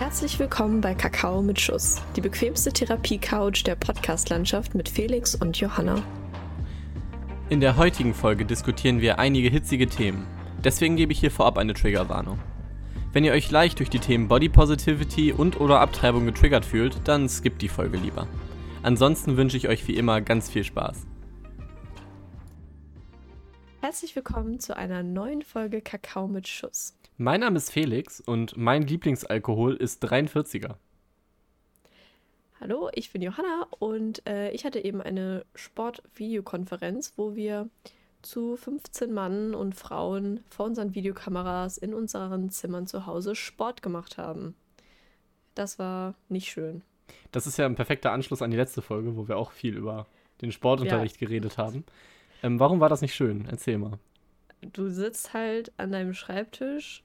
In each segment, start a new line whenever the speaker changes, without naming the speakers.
Herzlich willkommen bei Kakao mit Schuss, die bequemste Therapie-Couch der Podcast-Landschaft mit Felix und Johanna.
In der heutigen Folge diskutieren wir einige hitzige Themen. Deswegen gebe ich hier vorab eine Triggerwarnung. Wenn ihr euch leicht durch die Themen Body Positivity und oder Abtreibung getriggert fühlt, dann skippt die Folge lieber. Ansonsten wünsche ich euch wie immer ganz viel Spaß.
Herzlich willkommen zu einer neuen Folge Kakao mit Schuss.
Mein Name ist Felix und mein Lieblingsalkohol ist 43er.
Hallo, ich bin Johanna und äh, ich hatte eben eine Sport-Videokonferenz, wo wir zu 15 Mann und Frauen vor unseren Videokameras in unseren Zimmern zu Hause Sport gemacht haben. Das war nicht schön.
Das ist ja ein perfekter Anschluss an die letzte Folge, wo wir auch viel über den Sportunterricht ja. geredet haben. Ähm, warum war das nicht schön? Erzähl mal.
Du sitzt halt an deinem Schreibtisch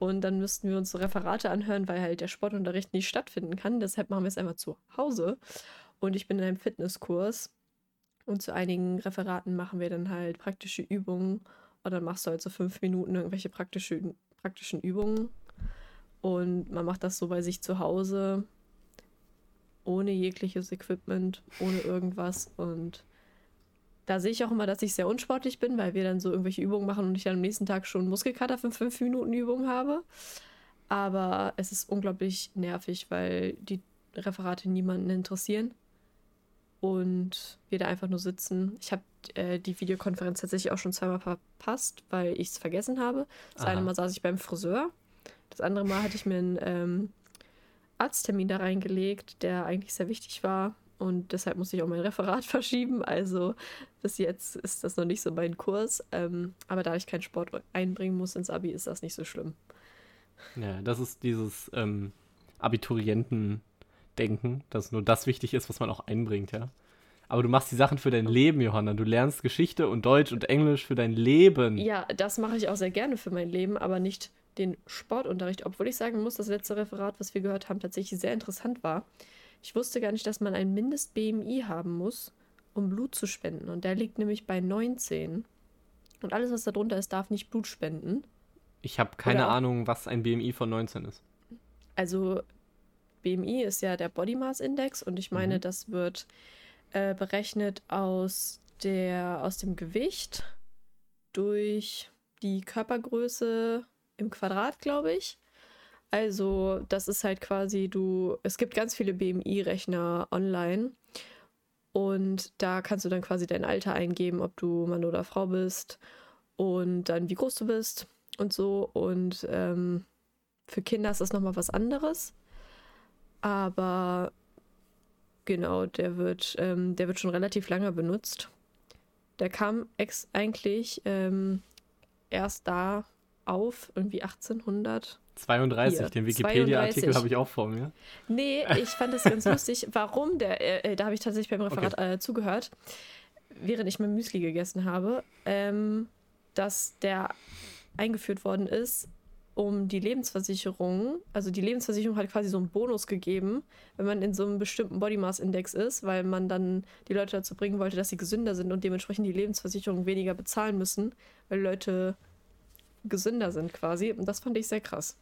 und dann müssten wir uns Referate anhören, weil halt der Sportunterricht nicht stattfinden kann. Deshalb machen wir es einfach zu Hause. Und ich bin in einem Fitnesskurs. Und zu einigen Referaten machen wir dann halt praktische Übungen. Und dann machst du halt so fünf Minuten irgendwelche praktische, praktischen Übungen. Und man macht das so bei sich zu Hause. Ohne jegliches Equipment, ohne irgendwas. Und da sehe ich auch immer, dass ich sehr unsportlich bin, weil wir dann so irgendwelche Übungen machen und ich dann am nächsten Tag schon Muskelkater für fünf Minuten Übung habe. Aber es ist unglaublich nervig, weil die Referate niemanden interessieren und wir da einfach nur sitzen. Ich habe äh, die Videokonferenz tatsächlich auch schon zweimal verpasst, weil ich es vergessen habe. Das Aha. eine Mal saß ich beim Friseur, das andere Mal hatte ich mir einen ähm, Arzttermin da reingelegt, der eigentlich sehr wichtig war und deshalb muss ich auch mein Referat verschieben. Also bis jetzt ist das noch nicht so mein Kurs. Ähm, aber da ich keinen Sport einbringen muss ins Abi, ist das nicht so schlimm.
Ja, das ist dieses ähm, Abiturienten-Denken, dass nur das wichtig ist, was man auch einbringt, ja. Aber du machst die Sachen für dein Leben, Johanna. Du lernst Geschichte und Deutsch und Englisch für dein Leben.
Ja, das mache ich auch sehr gerne für mein Leben, aber nicht den Sportunterricht. Obwohl ich sagen muss, das letzte Referat, was wir gehört haben, tatsächlich sehr interessant war. Ich wusste gar nicht, dass man ein Mindest-BMI haben muss, um Blut zu spenden. Und der liegt nämlich bei 19. Und alles, was da drunter ist, darf nicht Blut spenden.
Ich habe keine Ahnung, was ein BMI von 19 ist.
Also BMI ist ja der Body Mass Index und ich meine, mhm. das wird äh, berechnet aus, der, aus dem Gewicht durch die Körpergröße im Quadrat, glaube ich. Also, das ist halt quasi, du, es gibt ganz viele BMI-Rechner online und da kannst du dann quasi dein Alter eingeben, ob du Mann oder Frau bist und dann wie groß du bist und so. Und ähm, für Kinder ist das nochmal was anderes. Aber genau, der wird, ähm, der wird schon relativ lange benutzt. Der kam ex eigentlich ähm, erst da auf, irgendwie 1800
32, Hier. den Wikipedia-Artikel habe ich auch vor mir.
Nee, ich fand das ganz lustig. Warum der, äh, äh da habe ich tatsächlich beim Referat okay. äh, zugehört, während ich mein Müsli gegessen habe, ähm, dass der eingeführt worden ist, um die Lebensversicherung, also die Lebensversicherung hat quasi so einen Bonus gegeben, wenn man in so einem bestimmten Body Mass Index ist, weil man dann die Leute dazu bringen wollte, dass sie gesünder sind und dementsprechend die Lebensversicherung weniger bezahlen müssen, weil Leute gesünder sind quasi. Und das fand ich sehr krass.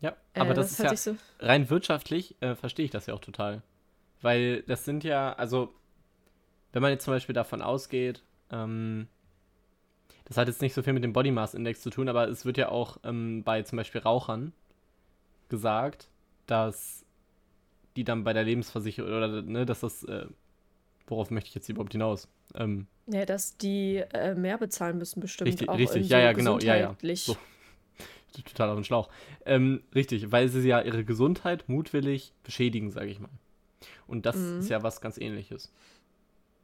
Ja, aber äh, das, das, ist ja so rein wirtschaftlich äh, verstehe ich das ja auch total. Weil das sind ja, also, wenn man jetzt zum Beispiel davon ausgeht, ähm, das hat jetzt nicht so viel mit dem Body Mass Index zu tun, aber es wird ja auch ähm, bei zum Beispiel Rauchern gesagt, dass die dann bei der Lebensversicherung oder ne, dass das, äh, worauf möchte ich jetzt überhaupt hinaus? Ähm,
ja, dass die äh, mehr bezahlen müssen, bestimmt.
Richtig, auch richtig. ja, ja, genau, ja, ja. So total auf den Schlauch. Ähm, richtig, weil sie ja ihre Gesundheit mutwillig beschädigen, sage ich mal. Und das mhm. ist ja was ganz ähnliches.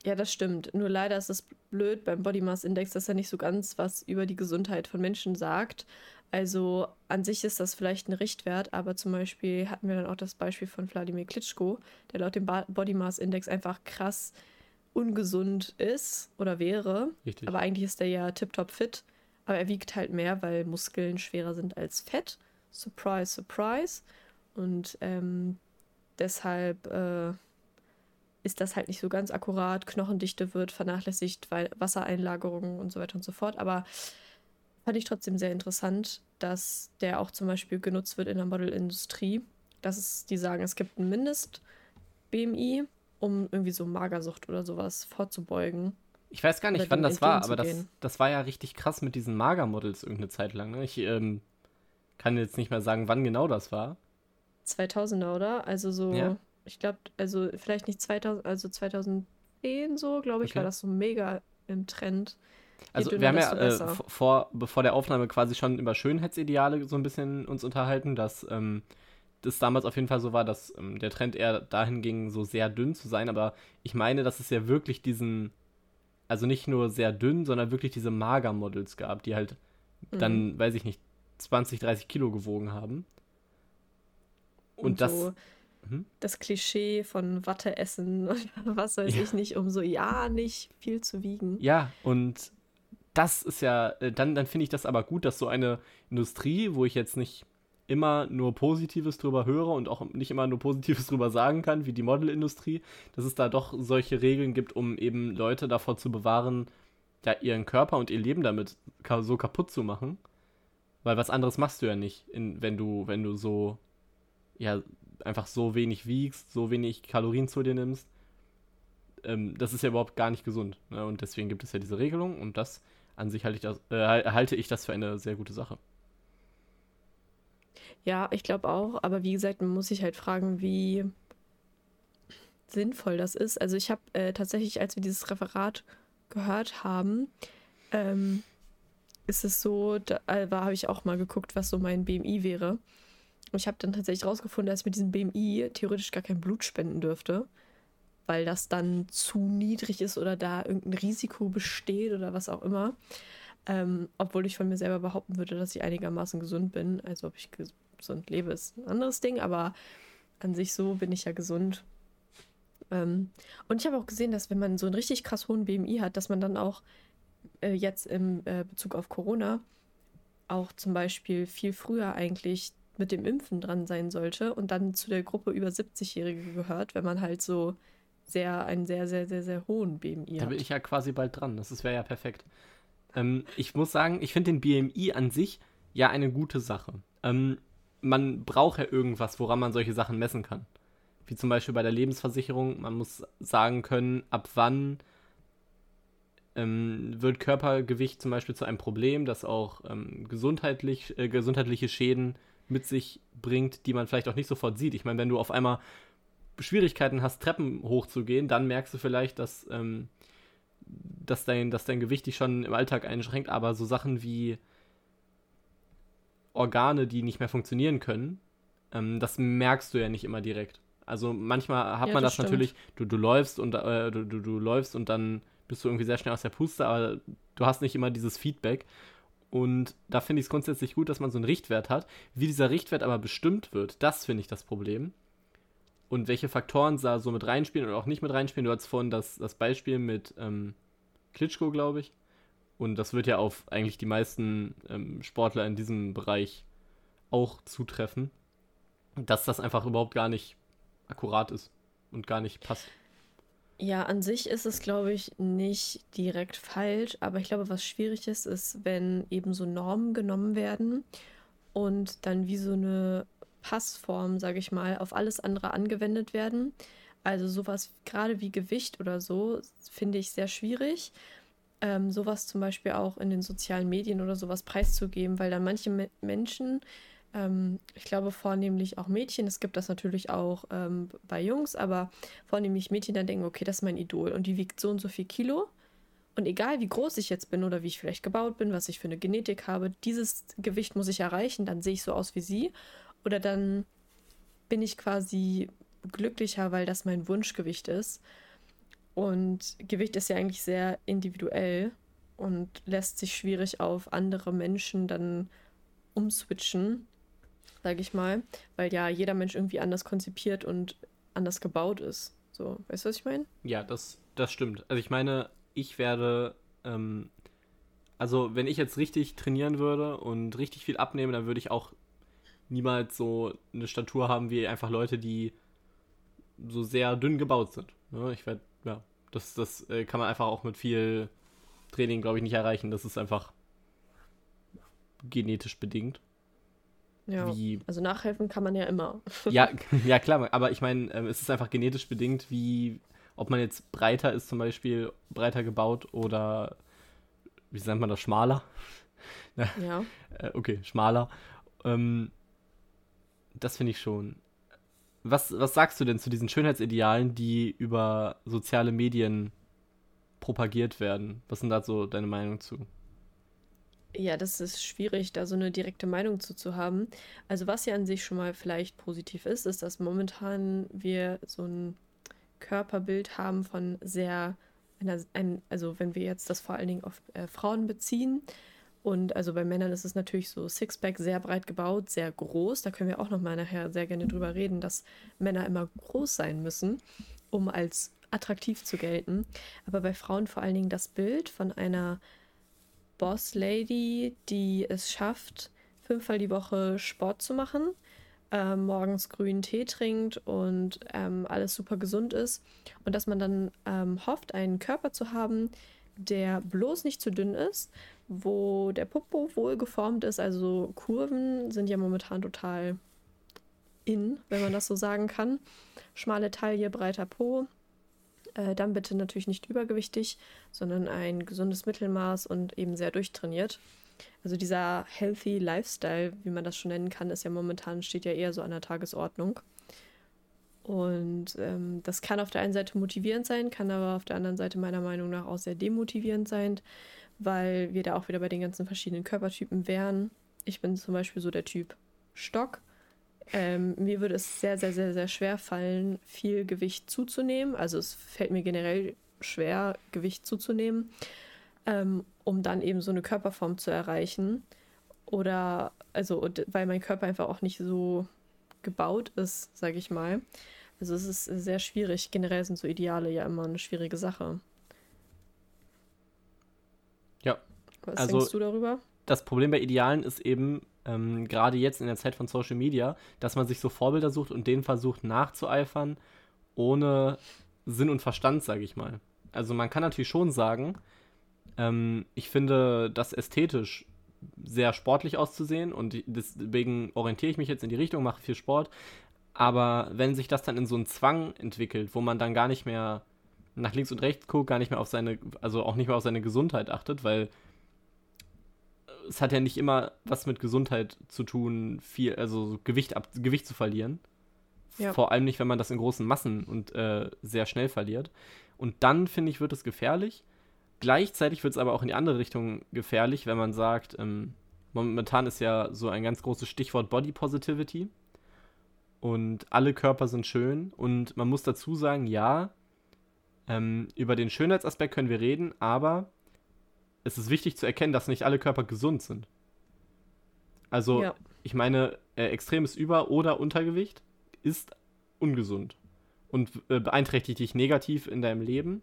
Ja, das stimmt. Nur leider ist es blöd beim Body Mass Index, dass er nicht so ganz was über die Gesundheit von Menschen sagt. Also an sich ist das vielleicht ein Richtwert, aber zum Beispiel hatten wir dann auch das Beispiel von Wladimir Klitschko, der laut dem Body Mass Index einfach krass ungesund ist oder wäre. Richtig. Aber eigentlich ist er ja tiptop fit. Aber er wiegt halt mehr, weil Muskeln schwerer sind als Fett. Surprise, surprise. Und ähm, deshalb äh, ist das halt nicht so ganz akkurat. Knochendichte wird vernachlässigt, weil Wassereinlagerungen und so weiter und so fort. Aber fand ich trotzdem sehr interessant, dass der auch zum Beispiel genutzt wird in der Modelindustrie, dass es, die sagen, es gibt ein Mindest-BMI, um irgendwie so Magersucht oder sowas vorzubeugen.
Ich weiß gar nicht, wann das war, aber das, das war ja richtig krass mit diesen Magermodels irgendeine Zeit lang. Ne? Ich ähm, kann jetzt nicht mehr sagen, wann genau das war.
2000er, oder? Also so, ja. ich glaube, also vielleicht nicht 2000, also 2010 so, glaube ich, okay. war das so mega im Trend.
Also wir haben ja äh, vor, bevor der Aufnahme quasi schon über Schönheitsideale so ein bisschen uns unterhalten, dass ähm, das damals auf jeden Fall so war, dass ähm, der Trend eher dahin ging, so sehr dünn zu sein. Aber ich meine, dass es ja wirklich diesen, also nicht nur sehr dünn, sondern wirklich diese Mager-Models gab, die halt mhm. dann, weiß ich nicht, 20, 30 Kilo gewogen haben.
Und, und das. So hm? Das Klischee von Watte essen und was weiß ja. ich nicht, um so ja nicht viel zu wiegen.
Ja, und das ist ja, äh, dann, dann finde ich das aber gut, dass so eine Industrie, wo ich jetzt nicht immer nur Positives drüber höre und auch nicht immer nur Positives drüber sagen kann, wie die Modelindustrie, dass es da doch solche Regeln gibt, um eben Leute davor zu bewahren, ja, ihren Körper und ihr Leben damit so kaputt zu machen. Weil was anderes machst du ja nicht, in, wenn du, wenn du so, ja, einfach so wenig wiegst, so wenig Kalorien zu dir nimmst. Ähm, das ist ja überhaupt gar nicht gesund. Ne? Und deswegen gibt es ja diese Regelung und das an sich halte ich das, äh, halte ich das für eine sehr gute Sache.
Ja, ich glaube auch, aber wie gesagt, man muss sich halt fragen, wie sinnvoll das ist. Also ich habe äh, tatsächlich, als wir dieses Referat gehört haben, ähm, ist es so, da äh, habe ich auch mal geguckt, was so mein BMI wäre. Und ich habe dann tatsächlich rausgefunden, dass ich mit diesem BMI theoretisch gar kein Blut spenden dürfte, weil das dann zu niedrig ist oder da irgendein Risiko besteht oder was auch immer. Ähm, obwohl ich von mir selber behaupten würde, dass ich einigermaßen gesund bin. Also ob ich gesund lebe, ist ein anderes Ding, aber an sich so bin ich ja gesund. Ähm, und ich habe auch gesehen, dass wenn man so einen richtig krass hohen BMI hat, dass man dann auch äh, jetzt im äh, Bezug auf Corona auch zum Beispiel viel früher eigentlich mit dem Impfen dran sein sollte und dann zu der Gruppe über 70-Jährige gehört, wenn man halt so sehr, einen sehr, sehr, sehr, sehr hohen BMI
hat. Da bin ich ja quasi bald dran. Das wäre ja perfekt. Ähm, ich muss sagen, ich finde den BMI an sich ja eine gute Sache. Ähm, man braucht ja irgendwas, woran man solche Sachen messen kann. Wie zum Beispiel bei der Lebensversicherung. Man muss sagen können, ab wann ähm, wird Körpergewicht zum Beispiel zu einem Problem, das auch ähm, gesundheitlich, äh, gesundheitliche Schäden mit sich bringt, die man vielleicht auch nicht sofort sieht. Ich meine, wenn du auf einmal Schwierigkeiten hast, Treppen hochzugehen, dann merkst du vielleicht, dass, ähm, dass, dein, dass dein Gewicht dich schon im Alltag einschränkt, aber so Sachen wie Organe, die nicht mehr funktionieren können, ähm, das merkst du ja nicht immer direkt. Also manchmal hat ja, man das, das natürlich, du, du läufst und äh, du, du, du läufst und dann bist du irgendwie sehr schnell aus der Puste, aber du hast nicht immer dieses Feedback. Und da finde ich es grundsätzlich gut, dass man so einen Richtwert hat. Wie dieser Richtwert aber bestimmt wird, das finde ich das Problem. Und welche Faktoren da so mit reinspielen oder auch nicht mit reinspielen. Du hattest vorhin das, das Beispiel mit ähm, Klitschko, glaube ich. Und das wird ja auf eigentlich die meisten ähm, Sportler in diesem Bereich auch zutreffen, dass das einfach überhaupt gar nicht akkurat ist und gar nicht passt.
Ja, an sich ist es, glaube ich, nicht direkt falsch, aber ich glaube, was schwierig ist, ist, wenn eben so Normen genommen werden und dann wie so eine Passform, sage ich mal, auf alles andere angewendet werden. Also sowas gerade wie Gewicht oder so finde ich sehr schwierig ähm, sowas zum Beispiel auch in den sozialen Medien oder sowas preiszugeben, weil dann manche Me Menschen, ähm, ich glaube vornehmlich auch Mädchen, es gibt das natürlich auch ähm, bei Jungs, aber vornehmlich Mädchen dann denken, okay, das ist mein Idol und die wiegt so und so viel Kilo. Und egal wie groß ich jetzt bin oder wie ich vielleicht gebaut bin, was ich für eine Genetik habe, dieses Gewicht muss ich erreichen, dann sehe ich so aus wie sie. Oder dann bin ich quasi glücklicher, weil das mein Wunschgewicht ist. Und Gewicht ist ja eigentlich sehr individuell und lässt sich schwierig auf andere Menschen dann umswitchen, sage ich mal, weil ja jeder Mensch irgendwie anders konzipiert und anders gebaut ist. So, weißt du, was ich meine?
Ja, das, das stimmt. Also ich meine, ich werde, ähm, also wenn ich jetzt richtig trainieren würde und richtig viel abnehmen, dann würde ich auch niemals so eine Statur haben wie einfach Leute, die so sehr dünn gebaut sind. Ne? Ich werde das, das äh, kann man einfach auch mit viel Training, glaube ich, nicht erreichen. Das ist einfach genetisch bedingt.
Ja, wie, also nachhelfen kann man ja immer.
ja, ja, klar, aber ich meine, ähm, es ist einfach genetisch bedingt, wie, ob man jetzt breiter ist, zum Beispiel breiter gebaut oder, wie nennt man das, schmaler?
ja.
Äh, okay, schmaler. Ähm, das finde ich schon. Was, was sagst du denn zu diesen Schönheitsidealen, die über soziale Medien propagiert werden? Was sind da so deine Meinung zu?
Ja, das ist schwierig, da so eine direkte Meinung zu, zu haben. Also was ja an sich schon mal vielleicht positiv ist, ist, dass momentan wir so ein Körperbild haben von sehr, einer, ein, also wenn wir jetzt das vor allen Dingen auf äh, Frauen beziehen, und also bei Männern ist es natürlich so Sixpack sehr breit gebaut, sehr groß. Da können wir auch noch mal nachher sehr gerne drüber reden, dass Männer immer groß sein müssen, um als attraktiv zu gelten. Aber bei Frauen vor allen Dingen das Bild von einer Boss Lady, die es schafft, fünfmal die Woche Sport zu machen, äh, morgens grünen Tee trinkt und ähm, alles super gesund ist. Und dass man dann ähm, hofft, einen Körper zu haben, der bloß nicht zu dünn ist, wo der Popo wohl geformt ist. Also Kurven sind ja momentan total in, wenn man das so sagen kann. Schmale Taille, breiter Po. Äh, dann bitte natürlich nicht übergewichtig, sondern ein gesundes Mittelmaß und eben sehr durchtrainiert. Also dieser healthy Lifestyle, wie man das schon nennen kann, ist ja momentan steht ja eher so an der Tagesordnung. Und ähm, das kann auf der einen Seite motivierend sein, kann aber auf der anderen Seite meiner Meinung nach auch sehr demotivierend sein, weil wir da auch wieder bei den ganzen verschiedenen Körpertypen wären. Ich bin zum Beispiel so der Typ Stock. Ähm, mir würde es sehr, sehr, sehr, sehr schwer fallen, viel Gewicht zuzunehmen. Also es fällt mir generell schwer, Gewicht zuzunehmen, ähm, um dann eben so eine Körperform zu erreichen. Oder, also, weil mein Körper einfach auch nicht so gebaut ist, sage ich mal. Also es ist sehr schwierig. Generell sind so Ideale ja immer eine schwierige Sache.
Ja.
Was also, denkst du darüber?
Das Problem bei Idealen ist eben, ähm, gerade jetzt in der Zeit von Social Media, dass man sich so Vorbilder sucht und denen versucht nachzueifern, ohne Sinn und Verstand, sage ich mal. Also man kann natürlich schon sagen, ähm, ich finde das ästhetisch sehr sportlich auszusehen und deswegen orientiere ich mich jetzt in die Richtung, mache viel Sport. Aber wenn sich das dann in so einen Zwang entwickelt, wo man dann gar nicht mehr nach links und rechts guckt, gar nicht mehr auf seine, also auch nicht mehr auf seine Gesundheit achtet, weil es hat ja nicht immer was mit Gesundheit zu tun, viel, also Gewicht ab, Gewicht zu verlieren. Ja. Vor allem nicht, wenn man das in großen Massen und äh, sehr schnell verliert. Und dann, finde ich, wird es gefährlich. Gleichzeitig wird es aber auch in die andere Richtung gefährlich, wenn man sagt, ähm, momentan ist ja so ein ganz großes Stichwort Body Positivity. Und alle Körper sind schön. Und man muss dazu sagen, ja, ähm, über den Schönheitsaspekt können wir reden, aber es ist wichtig zu erkennen, dass nicht alle Körper gesund sind. Also, ja. ich meine, äh, extremes Über- oder Untergewicht ist ungesund und äh, beeinträchtigt dich negativ in deinem Leben.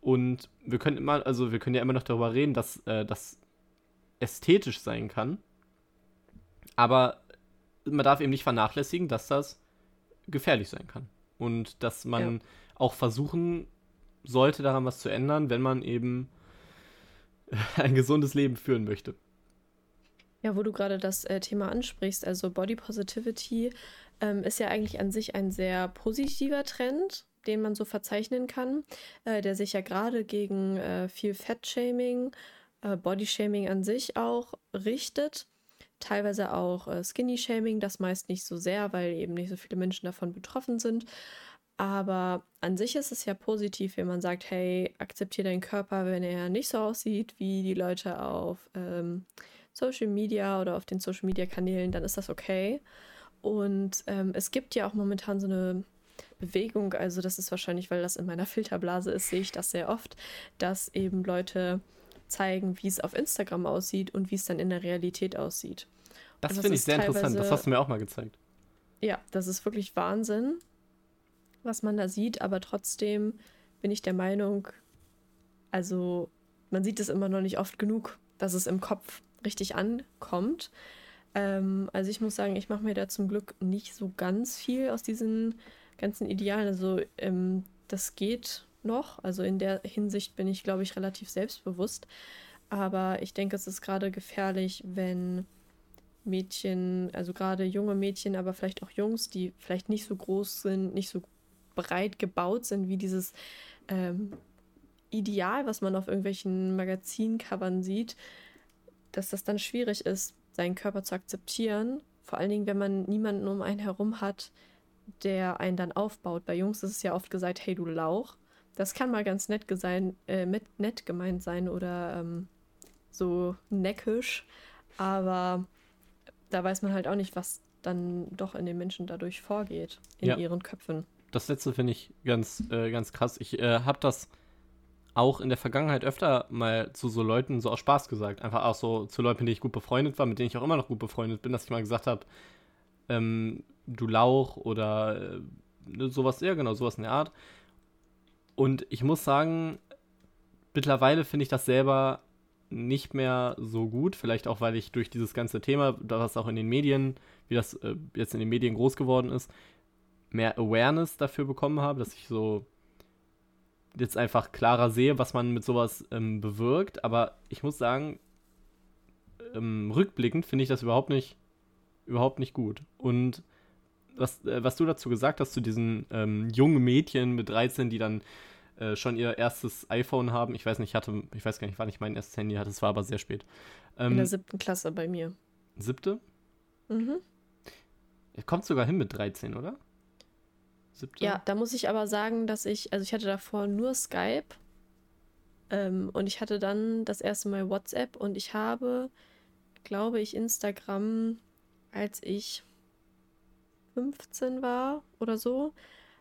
Und wir können immer, also wir können ja immer noch darüber reden, dass äh, das ästhetisch sein kann. Aber man darf eben nicht vernachlässigen, dass das gefährlich sein kann. Und dass man ja. auch versuchen sollte, daran was zu ändern, wenn man eben ein gesundes Leben führen möchte.
Ja, wo du gerade das äh, Thema ansprichst, also Body Positivity ähm, ist ja eigentlich an sich ein sehr positiver Trend den man so verzeichnen kann, äh, der sich ja gerade gegen äh, viel Fettshaming, äh, Bodyshaming an sich auch richtet. Teilweise auch äh, Skinny-Shaming, das meist nicht so sehr, weil eben nicht so viele Menschen davon betroffen sind. Aber an sich ist es ja positiv, wenn man sagt, hey, akzeptiere deinen Körper, wenn er nicht so aussieht wie die Leute auf ähm, Social Media oder auf den Social Media Kanälen, dann ist das okay. Und ähm, es gibt ja auch momentan so eine Bewegung, also das ist wahrscheinlich, weil das in meiner Filterblase ist, sehe ich das sehr oft, dass eben Leute zeigen, wie es auf Instagram aussieht und wie es dann in der Realität aussieht.
Das finde ich sehr interessant, das hast du mir auch mal gezeigt.
Ja, das ist wirklich Wahnsinn, was man da sieht, aber trotzdem bin ich der Meinung, also man sieht es immer noch nicht oft genug, dass es im Kopf richtig ankommt. Ähm, also ich muss sagen, ich mache mir da zum Glück nicht so ganz viel aus diesen ganzen Idealen. Also ähm, das geht noch. Also in der Hinsicht bin ich, glaube ich, relativ selbstbewusst. Aber ich denke, es ist gerade gefährlich, wenn Mädchen, also gerade junge Mädchen, aber vielleicht auch Jungs, die vielleicht nicht so groß sind, nicht so breit gebaut sind wie dieses ähm, Ideal, was man auf irgendwelchen Magazincovern sieht, dass das dann schwierig ist, seinen Körper zu akzeptieren. Vor allen Dingen, wenn man niemanden um einen herum hat, der einen dann aufbaut. Bei Jungs ist es ja oft gesagt, hey du Lauch. Das kann mal ganz nett, gesein, äh, mit, nett gemeint sein oder ähm, so neckisch. Aber da weiß man halt auch nicht, was dann doch in den Menschen dadurch vorgeht, in ja. ihren Köpfen.
Das letzte finde ich ganz, äh, ganz krass. Ich äh, habe das auch in der Vergangenheit öfter mal zu so Leuten so aus Spaß gesagt. Einfach auch so zu Leuten, mit denen ich gut befreundet war, mit denen ich auch immer noch gut befreundet bin, dass ich mal gesagt habe, ähm, du Lauch oder äh, sowas, ja genau, sowas in der Art. Und ich muss sagen, mittlerweile finde ich das selber nicht mehr so gut. Vielleicht auch, weil ich durch dieses ganze Thema, was auch in den Medien, wie das äh, jetzt in den Medien groß geworden ist, mehr Awareness dafür bekommen habe, dass ich so jetzt einfach klarer sehe, was man mit sowas ähm, bewirkt. Aber ich muss sagen, ähm, rückblickend finde ich das überhaupt nicht, überhaupt nicht gut. Und was, äh, was du dazu gesagt hast, zu diesen ähm, jungen Mädchen mit 13, die dann äh, schon ihr erstes iPhone haben. Ich weiß nicht, ich hatte, ich weiß gar nicht, wann ich mein erstes Handy hatte, es war aber sehr spät.
Ähm, In der siebten Klasse bei mir.
Siebte? Mhm. Kommt sogar hin mit 13, oder?
Siebte? Ja, da muss ich aber sagen, dass ich, also ich hatte davor nur Skype ähm, und ich hatte dann das erste Mal WhatsApp und ich habe, glaube ich, Instagram, als ich 15 war oder so.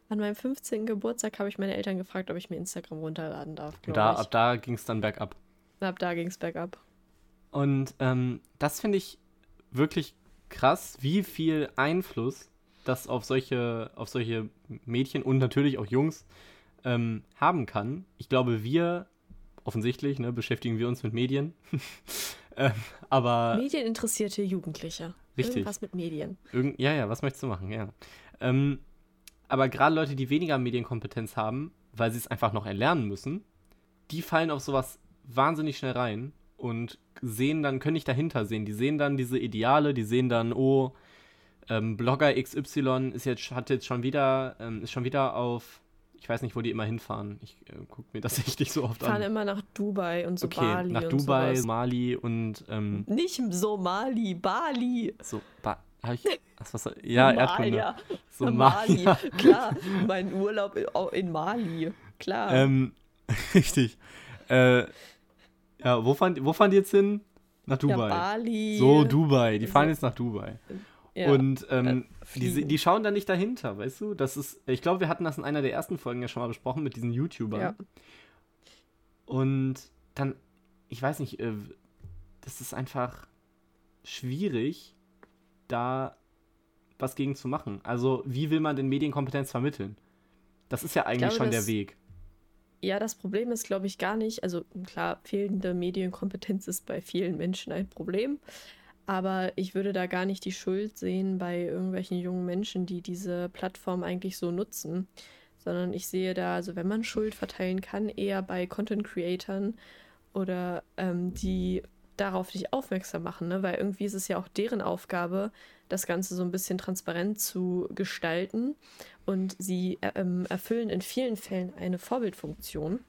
An meinem 15. Geburtstag habe ich meine Eltern gefragt, ob ich mir Instagram runterladen darf.
Da, ab da ging es dann bergab.
Ab da ging es bergab.
Und ähm, das finde ich wirklich krass, wie viel Einfluss das auf solche, auf solche Mädchen und natürlich auch Jungs ähm, haben kann. Ich glaube, wir offensichtlich ne, beschäftigen wir uns mit Medien. ähm, aber
Medieninteressierte Jugendliche.
Richtig.
Irgendwas mit Medien.
Irgend, ja, ja, was möchtest du machen? Ja. Ähm, aber gerade Leute, die weniger Medienkompetenz haben, weil sie es einfach noch erlernen müssen, die fallen auf sowas wahnsinnig schnell rein und sehen dann, können nicht dahinter sehen. Die sehen dann diese Ideale, die sehen dann, oh, ähm, Blogger XY ist jetzt, hat jetzt schon wieder, ähm, ist schon wieder auf, ich weiß nicht, wo die immer hinfahren. Ich äh, gucke mir das echt nicht so oft
an. Fahren immer nach Dubai und so
okay,
Bali.
Nach Dubai, sowas. Mali und. Ähm,
nicht Somali, Bali.
So, ba hab ich, was, was, ja, Erdkunde. Ja.
Somali. Klar, mein Urlaub in Mali. Klar.
Ähm, richtig. Äh, ja, wo fahren, wo fahren die jetzt hin? Nach Dubai. Ja,
Bali.
So, Dubai. Die fahren jetzt nach Dubai. Ja, und ähm, äh, die, die schauen da nicht dahinter, weißt du? Das ist, ich glaube, wir hatten das in einer der ersten Folgen ja schon mal besprochen mit diesen YouTubern. Ja. Und dann, ich weiß nicht, äh, das ist einfach schwierig, da was gegen zu machen. Also, wie will man denn Medienkompetenz vermitteln? Das ist ja eigentlich glaube, schon der Weg.
Ja, das Problem ist, glaube ich, gar nicht. Also, klar, fehlende Medienkompetenz ist bei vielen Menschen ein Problem. Aber ich würde da gar nicht die Schuld sehen bei irgendwelchen jungen Menschen, die diese Plattform eigentlich so nutzen, sondern ich sehe da, also wenn man Schuld verteilen kann, eher bei Content Creatern oder ähm, die darauf nicht aufmerksam machen, ne? weil irgendwie ist es ja auch deren Aufgabe, das Ganze so ein bisschen transparent zu gestalten und sie äh, ähm, erfüllen in vielen Fällen eine Vorbildfunktion.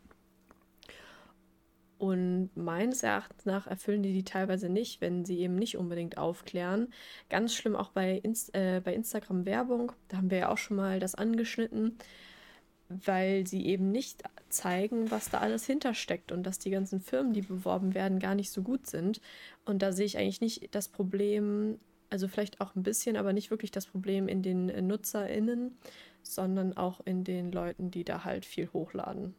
Und meines Erachtens nach erfüllen die die teilweise nicht, wenn sie eben nicht unbedingt aufklären. Ganz schlimm auch bei, Inst äh, bei Instagram Werbung, da haben wir ja auch schon mal das angeschnitten, weil sie eben nicht zeigen, was da alles hintersteckt und dass die ganzen Firmen, die beworben werden, gar nicht so gut sind. Und da sehe ich eigentlich nicht das Problem, also vielleicht auch ein bisschen, aber nicht wirklich das Problem in den NutzerInnen, sondern auch in den Leuten, die da halt viel hochladen.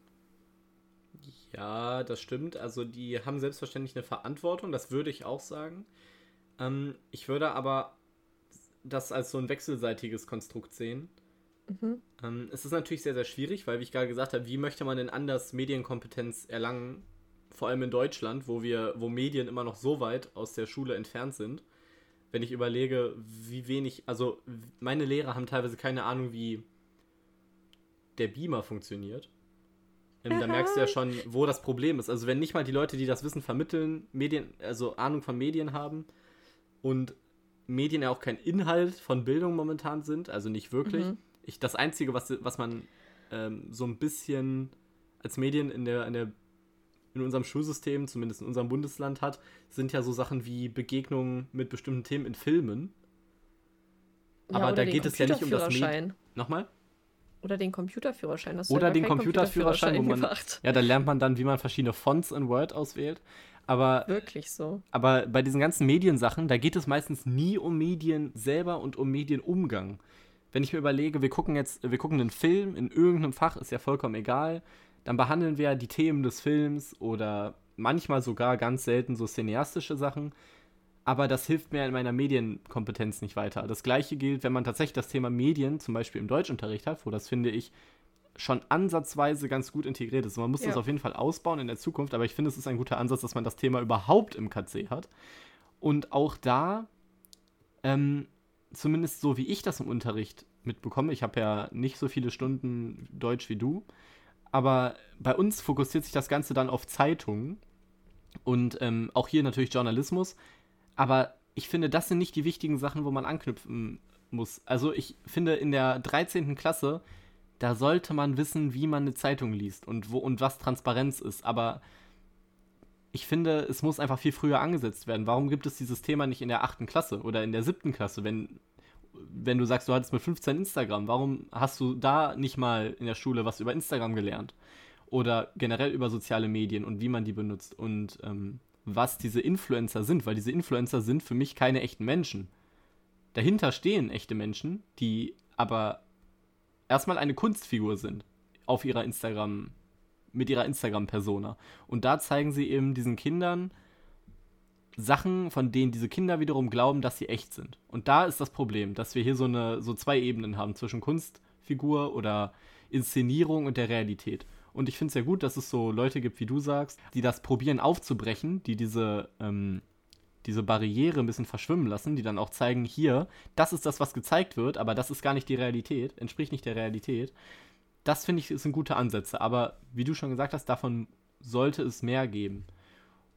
Ja, das stimmt. Also die haben selbstverständlich eine Verantwortung, das würde ich auch sagen. Ähm, ich würde aber das als so ein wechselseitiges Konstrukt sehen. Mhm. Ähm, es ist natürlich sehr, sehr schwierig, weil, wie ich gerade gesagt habe, wie möchte man denn anders Medienkompetenz erlangen? Vor allem in Deutschland, wo wir, wo Medien immer noch so weit aus der Schule entfernt sind. Wenn ich überlege, wie wenig, also meine Lehrer haben teilweise keine Ahnung, wie der Beamer funktioniert. Ähm, da merkst du ja schon, wo das Problem ist. Also wenn nicht mal die Leute, die das Wissen vermitteln, Medien, also Ahnung von Medien haben und Medien ja auch kein Inhalt von Bildung momentan sind, also nicht wirklich. Mhm. Ich, das Einzige, was, was man ähm, so ein bisschen als Medien in der, in der in unserem Schulsystem, zumindest in unserem Bundesland hat, sind ja so Sachen wie Begegnungen mit bestimmten Themen in Filmen. Aber ja, da geht es ja nicht um das Medium. Nochmal?
Oder den Computerführerschein.
Hast Oder den Computerführerschein, wo man. Gemacht. Ja, da lernt man dann, wie man verschiedene Fonts in Word auswählt. Aber,
Wirklich so.
Aber bei diesen ganzen Mediensachen, da geht es meistens nie um Medien selber und um Medienumgang. Wenn ich mir überlege, wir gucken jetzt, wir gucken einen Film in irgendeinem Fach, ist ja vollkommen egal, dann behandeln wir die Themen des Films oder manchmal sogar ganz selten so cineastische Sachen. Aber das hilft mir in meiner Medienkompetenz nicht weiter. Das gleiche gilt, wenn man tatsächlich das Thema Medien zum Beispiel im Deutschunterricht hat, wo das finde ich schon ansatzweise ganz gut integriert ist. Man muss ja. das auf jeden Fall ausbauen in der Zukunft, aber ich finde, es ist ein guter Ansatz, dass man das Thema überhaupt im KC hat. Und auch da, ähm, zumindest so wie ich das im Unterricht mitbekomme, ich habe ja nicht so viele Stunden Deutsch wie du, aber bei uns fokussiert sich das Ganze dann auf Zeitungen und ähm, auch hier natürlich Journalismus. Aber ich finde, das sind nicht die wichtigen Sachen, wo man anknüpfen muss. Also ich finde, in der 13. Klasse da sollte man wissen, wie man eine Zeitung liest und wo und was Transparenz ist. Aber ich finde, es muss einfach viel früher angesetzt werden. Warum gibt es dieses Thema nicht in der achten Klasse oder in der siebten Klasse, wenn, wenn du sagst, du hattest mit 15 Instagram? Warum hast du da nicht mal in der Schule was über Instagram gelernt? Oder generell über soziale Medien und wie man die benutzt und ähm, was diese Influencer sind, weil diese Influencer sind für mich keine echten Menschen. Dahinter stehen echte Menschen, die aber erstmal eine Kunstfigur sind auf ihrer Instagram, mit ihrer Instagram-Persona. Und da zeigen sie eben diesen Kindern Sachen, von denen diese Kinder wiederum glauben, dass sie echt sind. Und da ist das Problem, dass wir hier so eine, so zwei Ebenen haben zwischen Kunstfigur oder Inszenierung und der Realität. Und ich finde es ja gut, dass es so Leute gibt, wie du sagst, die das probieren aufzubrechen, die diese ähm, diese Barriere ein bisschen verschwimmen lassen, die dann auch zeigen, hier, das ist das, was gezeigt wird, aber das ist gar nicht die Realität, entspricht nicht der Realität. Das finde ich sind gute Ansätze, aber wie du schon gesagt hast, davon sollte es mehr geben.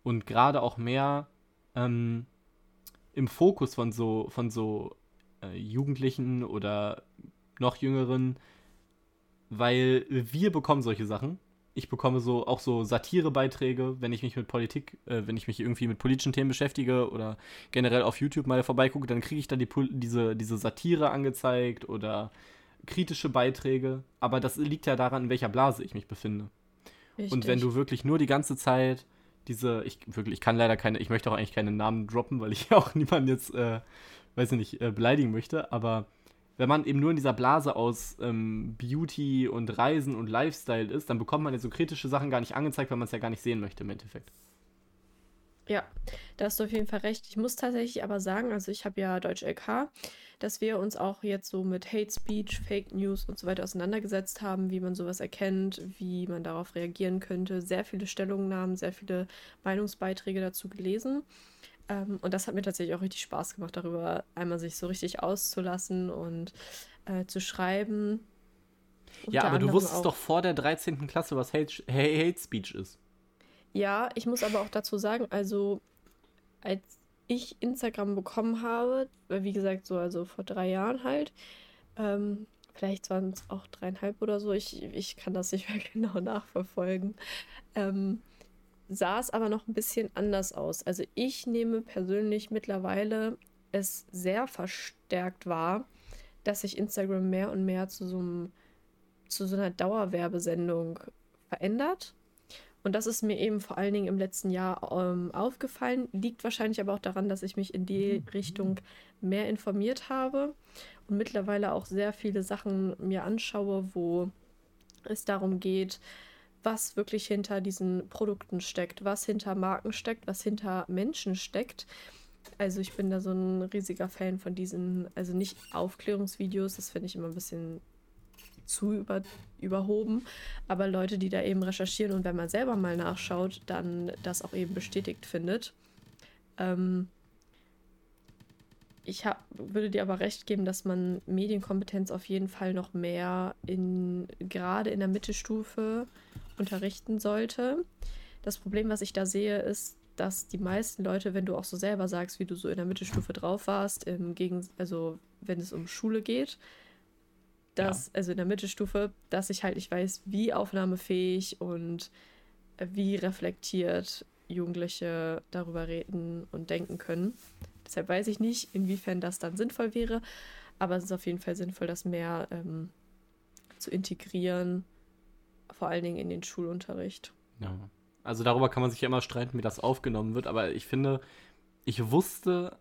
Und gerade auch mehr ähm, im Fokus von so, von so äh, Jugendlichen oder noch Jüngeren, weil wir bekommen solche Sachen ich bekomme so auch so Satirebeiträge, wenn ich mich mit Politik, äh, wenn ich mich irgendwie mit politischen Themen beschäftige oder generell auf YouTube mal vorbeigucke, dann kriege ich da die, diese, diese Satire angezeigt oder kritische Beiträge. Aber das liegt ja daran, in welcher Blase ich mich befinde. Richtig. Und wenn du wirklich nur die ganze Zeit diese, ich wirklich, ich kann leider keine, ich möchte auch eigentlich keine Namen droppen, weil ich auch niemanden jetzt, äh, weiß ich nicht, äh, beleidigen möchte, aber wenn man eben nur in dieser Blase aus ähm, Beauty und Reisen und Lifestyle ist, dann bekommt man ja so kritische Sachen gar nicht angezeigt, weil man es ja gar nicht sehen möchte im Endeffekt.
Ja, da hast du auf jeden Fall recht. Ich muss tatsächlich aber sagen, also ich habe ja Deutsch LK, dass wir uns auch jetzt so mit Hate Speech, Fake News und so weiter auseinandergesetzt haben, wie man sowas erkennt, wie man darauf reagieren könnte. Sehr viele Stellungnahmen, sehr viele Meinungsbeiträge dazu gelesen. Ähm, und das hat mir tatsächlich auch richtig Spaß gemacht, darüber einmal sich so richtig auszulassen und äh, zu schreiben.
Ja, aber du wusstest doch vor der 13. Klasse, was Hate, Hate Speech ist.
Ja, ich muss aber auch dazu sagen, also als ich Instagram bekommen habe, wie gesagt, so also vor drei Jahren halt, ähm, vielleicht waren es auch dreieinhalb oder so, ich, ich kann das nicht mehr genau nachverfolgen. Ähm, sah es aber noch ein bisschen anders aus. Also ich nehme persönlich mittlerweile es sehr verstärkt wahr, dass sich Instagram mehr und mehr zu so, einem, zu so einer Dauerwerbesendung verändert. Und das ist mir eben vor allen Dingen im letzten Jahr ähm, aufgefallen. Liegt wahrscheinlich aber auch daran, dass ich mich in die Richtung mehr informiert habe und mittlerweile auch sehr viele Sachen mir anschaue, wo es darum geht, was wirklich hinter diesen Produkten steckt, was hinter Marken steckt, was hinter Menschen steckt. Also ich bin da so ein riesiger Fan von diesen, also nicht Aufklärungsvideos, das finde ich immer ein bisschen zu über, überhoben, aber Leute, die da eben recherchieren und wenn man selber mal nachschaut, dann das auch eben bestätigt findet. Ähm, ich hab, würde dir aber recht geben, dass man Medienkompetenz auf jeden Fall noch mehr in gerade in der Mittelstufe unterrichten sollte. Das Problem, was ich da sehe, ist, dass die meisten Leute, wenn du auch so selber sagst, wie du so in der Mittelstufe drauf warst, im Gegen also wenn es um Schule geht, dass, ja. also in der Mittelstufe, dass ich halt nicht weiß, wie aufnahmefähig und wie reflektiert Jugendliche darüber reden und denken können. Deshalb weiß ich nicht, inwiefern das dann sinnvoll wäre, aber es ist auf jeden Fall sinnvoll, das mehr ähm, zu integrieren, vor allen Dingen in den Schulunterricht.
Ja. Also darüber kann man sich ja immer streiten, wie das aufgenommen wird, aber ich finde, ich wusste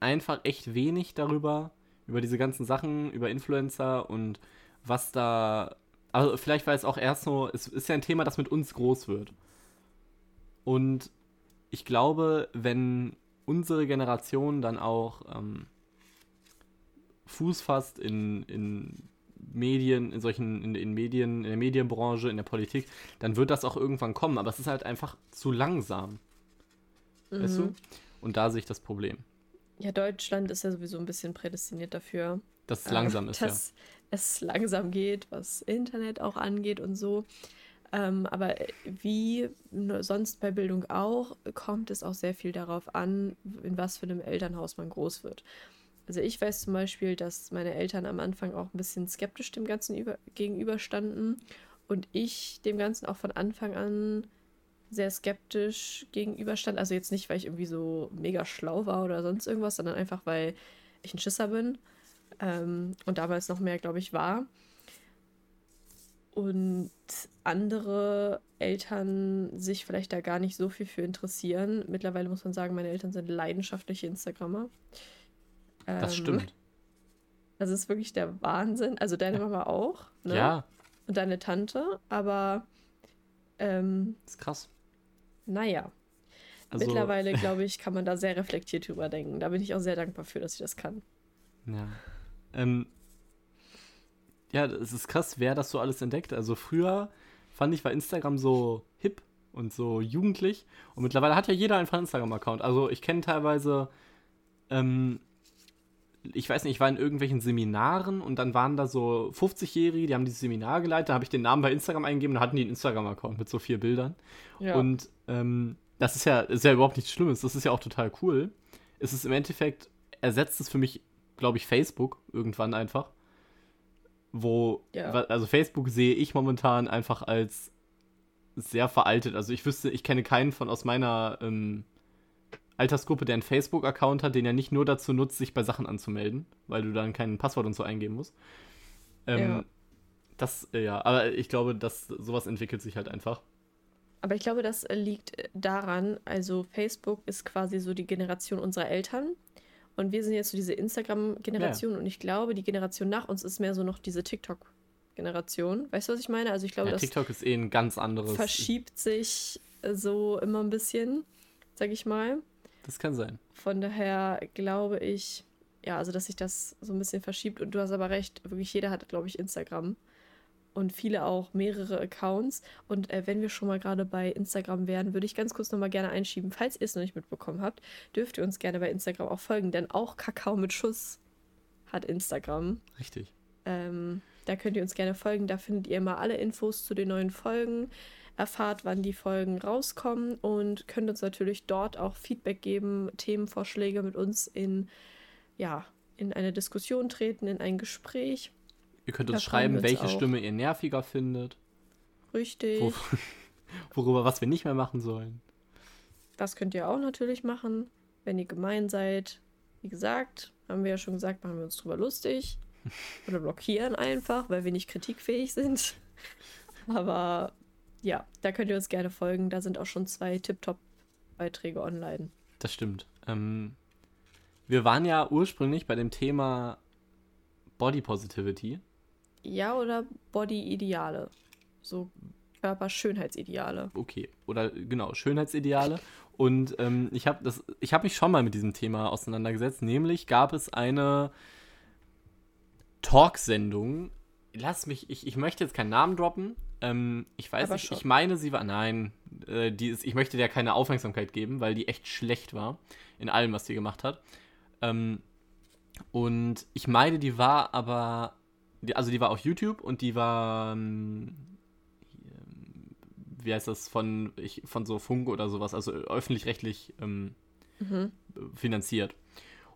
einfach echt wenig darüber, über diese ganzen Sachen, über Influencer und was da. Also vielleicht war es auch erst so, es ist ja ein Thema, das mit uns groß wird. Und ich glaube, wenn unsere Generation dann auch ähm, Fuß fasst in, in Medien, in solchen, in, in Medien, in der Medienbranche, in der Politik, dann wird das auch irgendwann kommen. Aber es ist halt einfach zu langsam. Mhm. Weißt du? Mhm. Und da sehe ich das Problem.
Ja, Deutschland ist ja sowieso ein bisschen prädestiniert dafür.
Dass es langsam äh, ist,
dass ja. es langsam geht, was Internet auch angeht und so. Ähm, aber wie sonst bei Bildung auch, kommt es auch sehr viel darauf an, in was für einem Elternhaus man groß wird. Also ich weiß zum Beispiel, dass meine Eltern am Anfang auch ein bisschen skeptisch dem Ganzen über, gegenüberstanden und ich dem Ganzen auch von Anfang an sehr skeptisch gegenüberstand. Also jetzt nicht, weil ich irgendwie so mega schlau war oder sonst irgendwas, sondern einfach, weil ich ein Schisser bin ähm, und damals noch mehr, glaube ich, war. Und andere Eltern sich vielleicht da gar nicht so viel für interessieren. Mittlerweile muss man sagen, meine Eltern sind leidenschaftliche Instagrammer.
Das ähm, stimmt.
Das ist wirklich der Wahnsinn. Also deine Mama auch, ne? Ja. Und deine Tante, aber ähm,
das ist krass.
Naja. Also, Mittlerweile, glaube ich, kann man da sehr reflektiert drüber denken. Da bin ich auch sehr dankbar für, dass ich das kann.
Ja. Ähm, ja, es ist krass, wer das so alles entdeckt. Also früher fand ich, war Instagram so hip und so jugendlich. Und mittlerweile hat ja jeder einfach einen Instagram-Account. Also ich kenne teilweise ähm, ich weiß nicht, ich war in irgendwelchen Seminaren und dann waren da so 50-Jährige, die haben dieses Seminar geleitet, da habe ich den Namen bei Instagram eingegeben und hatten die einen Instagram-Account mit so vier Bildern. Ja. Und ähm, das ist ja, ist ja überhaupt nichts Schlimmes, das ist ja auch total cool. Es ist im Endeffekt, ersetzt es für mich, glaube ich, Facebook irgendwann einfach. Wo, ja. also Facebook sehe ich momentan einfach als sehr veraltet. Also ich wüsste, ich kenne keinen von aus meiner ähm, Altersgruppe, der einen Facebook-Account hat, den er nicht nur dazu nutzt, sich bei Sachen anzumelden, weil du dann kein Passwort und so eingeben musst. Ähm, ja. Das, äh, ja, aber ich glaube, dass sowas entwickelt sich halt einfach.
Aber ich glaube, das liegt daran, also Facebook ist quasi so die Generation unserer Eltern. Und wir sind jetzt so diese Instagram-Generation. Ja. Und ich glaube, die Generation nach uns ist mehr so noch diese TikTok-Generation. Weißt du, was ich meine? Also ich glaube,
ja, TikTok ist eh ein ganz anderes.
Verschiebt sich so immer ein bisschen, sag ich mal.
Das kann sein.
Von daher glaube ich, ja, also dass sich das so ein bisschen verschiebt. Und du hast aber recht, wirklich jeder hat, glaube ich, Instagram. Und viele auch mehrere Accounts. Und äh, wenn wir schon mal gerade bei Instagram wären, würde ich ganz kurz nochmal gerne einschieben. Falls ihr es noch nicht mitbekommen habt, dürft ihr uns gerne bei Instagram auch folgen, denn auch Kakao mit Schuss hat Instagram.
Richtig.
Ähm, da könnt ihr uns gerne folgen. Da findet ihr mal alle Infos zu den neuen Folgen erfahrt, wann die Folgen rauskommen und könnt uns natürlich dort auch Feedback geben, Themenvorschläge mit uns in, ja, in eine Diskussion treten, in ein Gespräch.
Ihr könnt uns schreiben, welche auch. Stimme ihr nerviger findet.
Richtig. Wo,
worüber was wir nicht mehr machen sollen.
Das könnt ihr auch natürlich machen, wenn ihr gemein seid. Wie gesagt, haben wir ja schon gesagt, machen wir uns drüber lustig. Oder blockieren einfach, weil wir nicht kritikfähig sind. Aber ja, da könnt ihr uns gerne folgen. Da sind auch schon zwei Tip-Top-Beiträge online.
Das stimmt. Ähm, wir waren ja ursprünglich bei dem Thema Body Positivity.
Ja, oder Body-Ideale. So Körperschönheitsideale.
Okay, oder genau, Schönheitsideale. Und ähm, ich habe hab mich schon mal mit diesem Thema auseinandergesetzt. Nämlich gab es eine Talksendung. Lass mich, ich, ich möchte jetzt keinen Namen droppen, ähm, ich weiß Aber nicht, schon. ich meine, sie war. Nein, äh, die ist, ich möchte der keine Aufmerksamkeit geben, weil die echt schlecht war in allem, was sie gemacht hat. Ähm, und ich meine, die war aber. Die, also die war auf YouTube und die war ähm, wie heißt das, von, ich, von so Funk oder sowas, also öffentlich-rechtlich ähm, mhm. finanziert.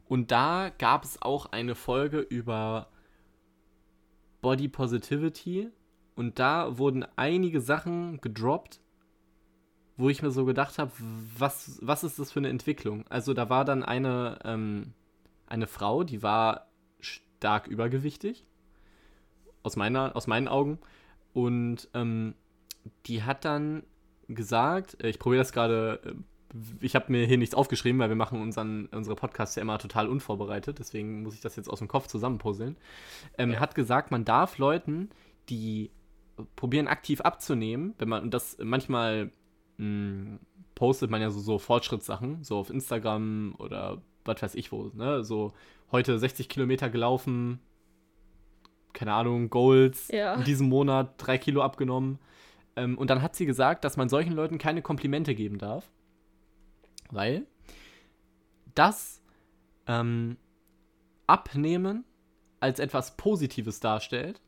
Und da gab es auch eine Folge über Body Positivity und da wurden einige Sachen gedroppt, wo ich mir so gedacht habe, was, was ist das für eine Entwicklung? Also da war dann eine, ähm, eine Frau, die war stark übergewichtig, aus, meiner, aus meinen Augen. Und ähm, die hat dann gesagt, äh, ich probiere das gerade, äh, ich habe mir hier nichts aufgeschrieben, weil wir machen unseren, unsere Podcasts ja immer total unvorbereitet, deswegen muss ich das jetzt aus dem Kopf zusammenpuzzeln. Ähm, ja. Hat gesagt, man darf Leuten, die probieren aktiv abzunehmen, wenn man, und das manchmal mh, hm, postet man ja so, so Fortschrittssachen, so auf Instagram oder was weiß ich wo, ne? So heute 60 Kilometer gelaufen, keine Ahnung, Goals, ja. in diesem Monat drei Kilo abgenommen. Ähm, und dann hat sie gesagt, dass man solchen Leuten keine Komplimente geben darf, weil das ähm, Abnehmen als etwas Positives darstellt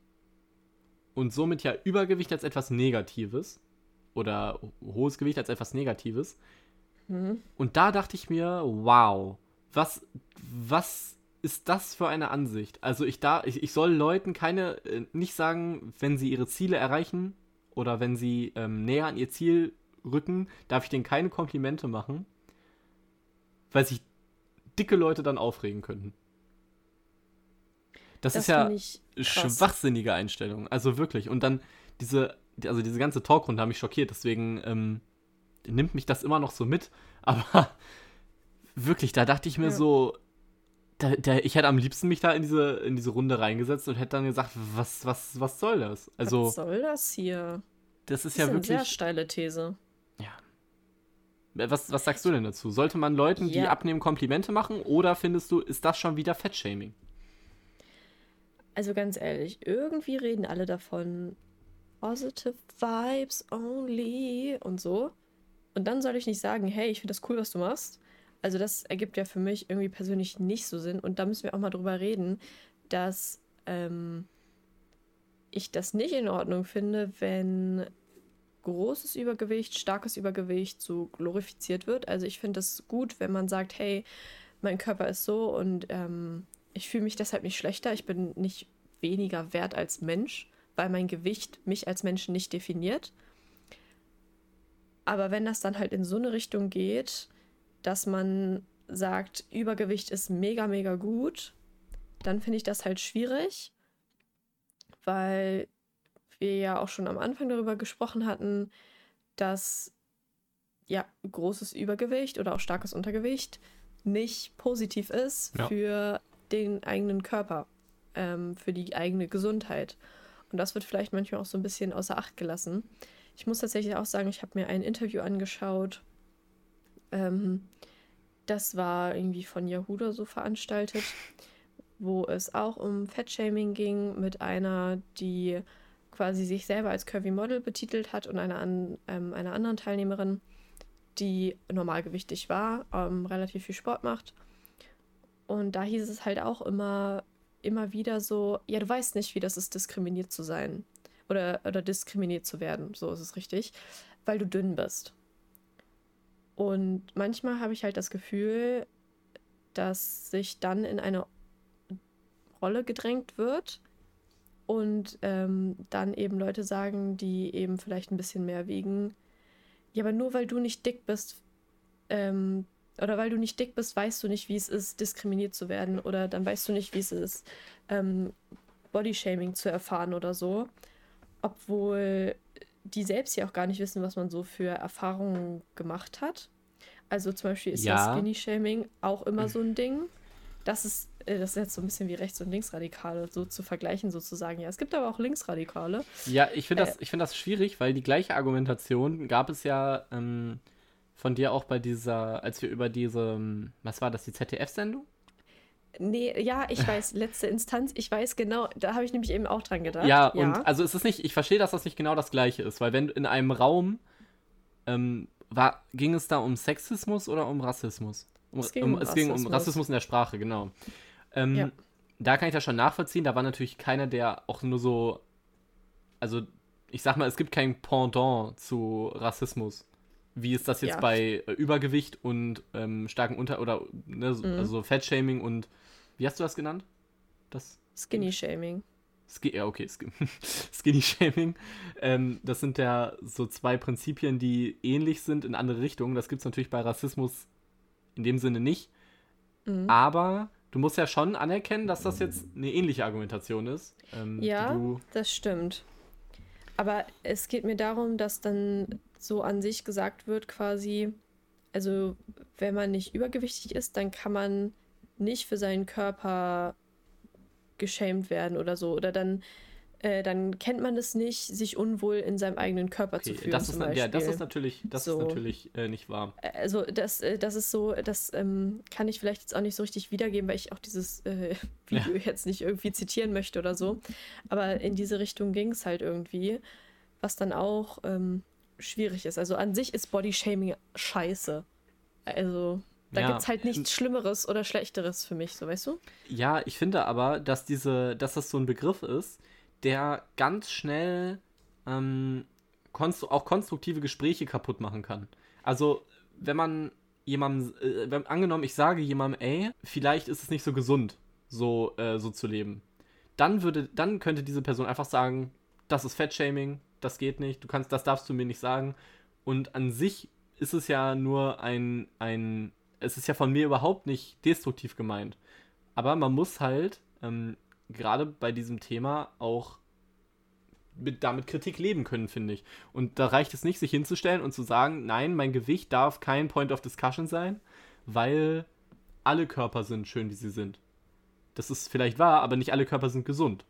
und somit ja Übergewicht als etwas Negatives oder hohes Gewicht als etwas Negatives. Mhm. Und da dachte ich mir, wow, was, was ist das für eine Ansicht? Also ich da, ich, ich soll Leuten keine, äh, nicht sagen, wenn sie ihre Ziele erreichen oder wenn sie ähm, näher an ihr Ziel rücken, darf ich denen keine Komplimente machen, weil sich dicke Leute dann aufregen könnten. Das, das ist ja schwachsinnige Einstellung. Also wirklich. Und dann diese, also diese ganze Talkrunde hat mich schockiert, deswegen ähm, nimmt mich das immer noch so mit. Aber wirklich, da dachte ich mir ja. so, da, da, ich hätte am liebsten mich da in diese, in diese Runde reingesetzt und hätte dann gesagt, was, was, was soll das? Also,
was soll das hier?
Das ist das ja ist wirklich. Eine
sehr steile These.
Ja. Was, was sagst du denn dazu? Sollte man Leuten, ja. die abnehmen, Komplimente machen oder findest du, ist das schon wieder Fettshaming?
Also ganz ehrlich, irgendwie reden alle davon, positive vibes only und so. Und dann soll ich nicht sagen, hey, ich finde das cool, was du machst. Also das ergibt ja für mich irgendwie persönlich nicht so Sinn. Und da müssen wir auch mal drüber reden, dass ähm, ich das nicht in Ordnung finde, wenn großes Übergewicht, starkes Übergewicht so glorifiziert wird. Also ich finde es gut, wenn man sagt, hey, mein Körper ist so und ähm, ich fühle mich deshalb nicht schlechter, ich bin nicht weniger wert als Mensch, weil mein Gewicht mich als Menschen nicht definiert. Aber wenn das dann halt in so eine Richtung geht, dass man sagt, Übergewicht ist mega, mega gut, dann finde ich das halt schwierig, weil wir ja auch schon am Anfang darüber gesprochen hatten, dass ja großes Übergewicht oder auch starkes Untergewicht nicht positiv ist ja. für den eigenen Körper, ähm, für die eigene Gesundheit. Und das wird vielleicht manchmal auch so ein bisschen außer Acht gelassen. Ich muss tatsächlich auch sagen, ich habe mir ein Interview angeschaut. Ähm, das war irgendwie von Yahoo so veranstaltet, wo es auch um Fettshaming ging mit einer, die quasi sich selber als Curvy Model betitelt hat und einer, an, ähm, einer anderen Teilnehmerin, die normalgewichtig war, ähm, relativ viel Sport macht. Und da hieß es halt auch immer, immer wieder so, ja, du weißt nicht, wie das ist, diskriminiert zu sein. Oder, oder diskriminiert zu werden, so ist es richtig, weil du dünn bist. Und manchmal habe ich halt das Gefühl, dass sich dann in eine Rolle gedrängt wird und ähm, dann eben Leute sagen, die eben vielleicht ein bisschen mehr wiegen, ja, aber nur weil du nicht dick bist, ähm, oder weil du nicht dick bist, weißt du nicht, wie es ist, diskriminiert zu werden. Oder dann weißt du nicht, wie es ist, ähm, Bodyshaming zu erfahren oder so. Obwohl die selbst ja auch gar nicht wissen, was man so für Erfahrungen gemacht hat. Also zum Beispiel ist ja, ja Skinny-Shaming auch immer so ein Ding. Das ist, äh, das ist jetzt so ein bisschen wie Rechts- und Linksradikale so zu vergleichen sozusagen. Ja, es gibt aber auch Linksradikale.
Ja, ich finde äh, das, find das schwierig, weil die gleiche Argumentation gab es ja ähm, von dir auch bei dieser, als wir über diese, was war das, die ZDF-Sendung?
Nee, ja, ich weiß, letzte Instanz, ich weiß genau, da habe ich nämlich eben auch dran gedacht.
Ja, ja, und also es ist nicht, ich verstehe, dass das nicht genau das gleiche ist, weil wenn in einem Raum ähm, war, ging es da um Sexismus oder um Rassismus? Um, es ging um, um, es Rassismus. ging um Rassismus in der Sprache, genau. Ähm, ja. Da kann ich das schon nachvollziehen, da war natürlich keiner, der auch nur so, also ich sag mal, es gibt kein Pendant zu Rassismus. Wie ist das jetzt ja. bei äh, Übergewicht und ähm, starken Unter- oder ne, mhm. also Fettshaming und wie hast du das genannt?
Das Skinny Shaming.
Ski ja, okay, Skinny Shaming. Ähm, das sind ja so zwei Prinzipien, die ähnlich sind in andere Richtungen. Das gibt es natürlich bei Rassismus in dem Sinne nicht. Mhm. Aber du musst ja schon anerkennen, dass das jetzt eine ähnliche Argumentation ist.
Ähm, ja, das stimmt. Aber es geht mir darum, dass dann so an sich gesagt wird, quasi, also wenn man nicht übergewichtig ist, dann kann man nicht für seinen Körper geschämt werden oder so. Oder dann, äh, dann kennt man es nicht, sich unwohl in seinem eigenen Körper okay, zu fühlen.
Das ist, ja, das ist natürlich, das so. ist natürlich äh, nicht wahr.
Also das, äh, das ist so, das ähm, kann ich vielleicht jetzt auch nicht so richtig wiedergeben, weil ich auch dieses äh, Video ja. jetzt nicht irgendwie zitieren möchte oder so. Aber in diese Richtung ging es halt irgendwie, was dann auch ähm, schwierig ist. Also an sich ist Bodyshaming scheiße. Also da ja, gibt es halt nichts Schlimmeres oder Schlechteres für mich, so weißt du?
Ja, ich finde aber, dass diese, dass das so ein Begriff ist, der ganz schnell ähm, konstru auch konstruktive Gespräche kaputt machen kann. Also, wenn man jemandem, äh, wenn, angenommen, ich sage jemandem, ey, vielleicht ist es nicht so gesund, so, äh, so zu leben, dann würde, dann könnte diese Person einfach sagen, das ist Fettshaming, das geht nicht, du kannst, das darfst du mir nicht sagen. Und an sich ist es ja nur ein, ein es ist ja von mir überhaupt nicht destruktiv gemeint. Aber man muss halt ähm, gerade bei diesem Thema auch mit, damit Kritik leben können, finde ich. Und da reicht es nicht, sich hinzustellen und zu sagen, nein, mein Gewicht darf kein Point of Discussion sein, weil alle Körper sind schön, wie sie sind. Das ist vielleicht wahr, aber nicht alle Körper sind gesund.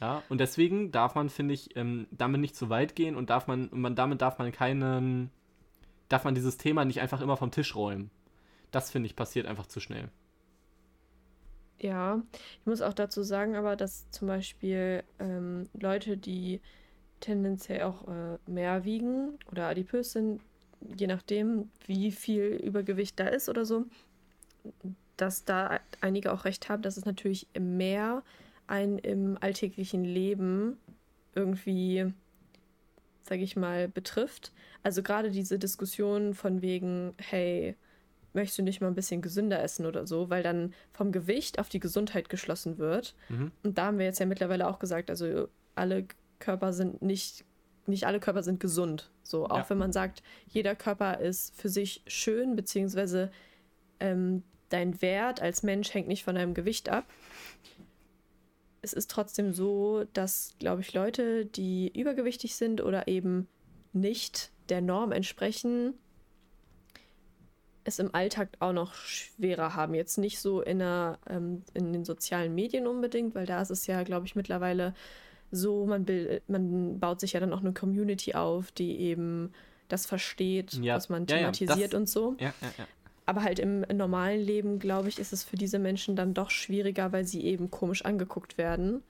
Ja, und deswegen darf man, finde ich, ähm, damit nicht zu weit gehen und darf man, man, damit darf man keinen, darf man dieses Thema nicht einfach immer vom Tisch räumen. Das finde ich passiert einfach zu schnell.
Ja, ich muss auch dazu sagen, aber dass zum Beispiel ähm, Leute, die tendenziell auch äh, mehr wiegen oder adipös sind, je nachdem, wie viel Übergewicht da ist oder so, dass da einige auch recht haben, dass es natürlich mehr einen im alltäglichen Leben irgendwie sage ich mal, betrifft. Also gerade diese Diskussion von wegen, hey, möchtest du nicht mal ein bisschen gesünder essen oder so, weil dann vom Gewicht auf die Gesundheit geschlossen wird. Mhm. Und da haben wir jetzt ja mittlerweile auch gesagt, also alle Körper sind nicht, nicht alle Körper sind gesund. So, auch ja. wenn man sagt, jeder Körper ist für sich schön, beziehungsweise ähm, dein Wert als Mensch hängt nicht von deinem Gewicht ab es ist trotzdem so, dass, glaube ich, Leute, die übergewichtig sind oder eben nicht der Norm entsprechen, es im Alltag auch noch schwerer haben. Jetzt nicht so in, einer, ähm, in den sozialen Medien unbedingt, weil da ist es ja, glaube ich, mittlerweile so, man, bildet, man baut sich ja dann auch eine Community auf, die eben das versteht, ja. was man thematisiert ja, ja. Das, und so. Aber halt im normalen Leben, glaube ich, ist es für diese Menschen dann doch schwieriger, weil sie eben komisch angeguckt werden.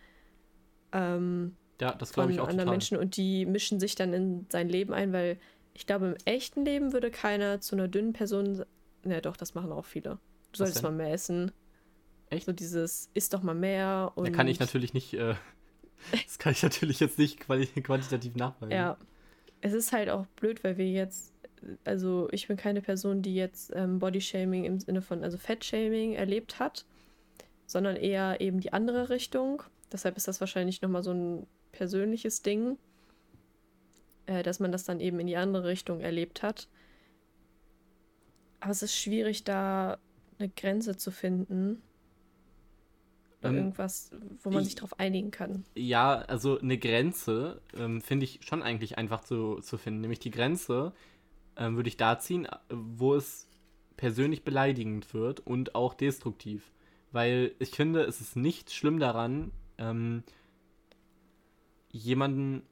Ähm,
ja, das glaube ich auch. anderen total.
Menschen und die mischen sich dann in sein Leben ein, weil ich glaube, im echten Leben würde keiner zu einer dünnen Person. Ja, doch, das machen auch viele. Du Was solltest denn? mal mehr essen. Echt? So dieses, isst doch mal mehr.
Und da kann ich natürlich nicht, äh, das kann ich natürlich jetzt nicht quantitativ nachweisen.
Ja. Es ist halt auch blöd, weil wir jetzt also ich bin keine Person, die jetzt ähm, Bodyshaming im Sinne von, also Fettshaming erlebt hat, sondern eher eben die andere Richtung. Deshalb ist das wahrscheinlich nochmal so ein persönliches Ding, äh, dass man das dann eben in die andere Richtung erlebt hat. Aber es ist schwierig, da eine Grenze zu finden. Oder ähm, irgendwas, wo man ich, sich darauf einigen kann.
Ja, also eine Grenze ähm, finde ich schon eigentlich einfach zu, zu finden. Nämlich die Grenze ähm, würde ich da ziehen, wo es persönlich beleidigend wird und auch destruktiv. Weil ich finde, es ist nicht schlimm daran, ähm, jemanden.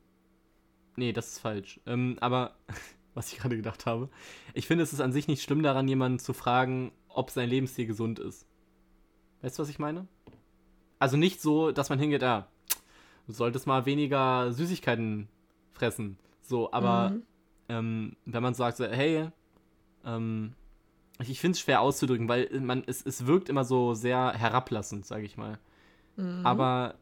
Nee, das ist falsch. Ähm, aber, was ich gerade gedacht habe, ich finde, es ist an sich nicht schlimm daran, jemanden zu fragen, ob sein Lebensstil gesund ist. Weißt du, was ich meine? Also nicht so, dass man hingeht, ah, du solltest mal weniger Süßigkeiten fressen. So, aber mhm ähm, wenn man sagt, so, hey, ähm, ich, finde es schwer auszudrücken, weil man, es, es wirkt immer so sehr herablassend, sage ich mal. Mhm. Aber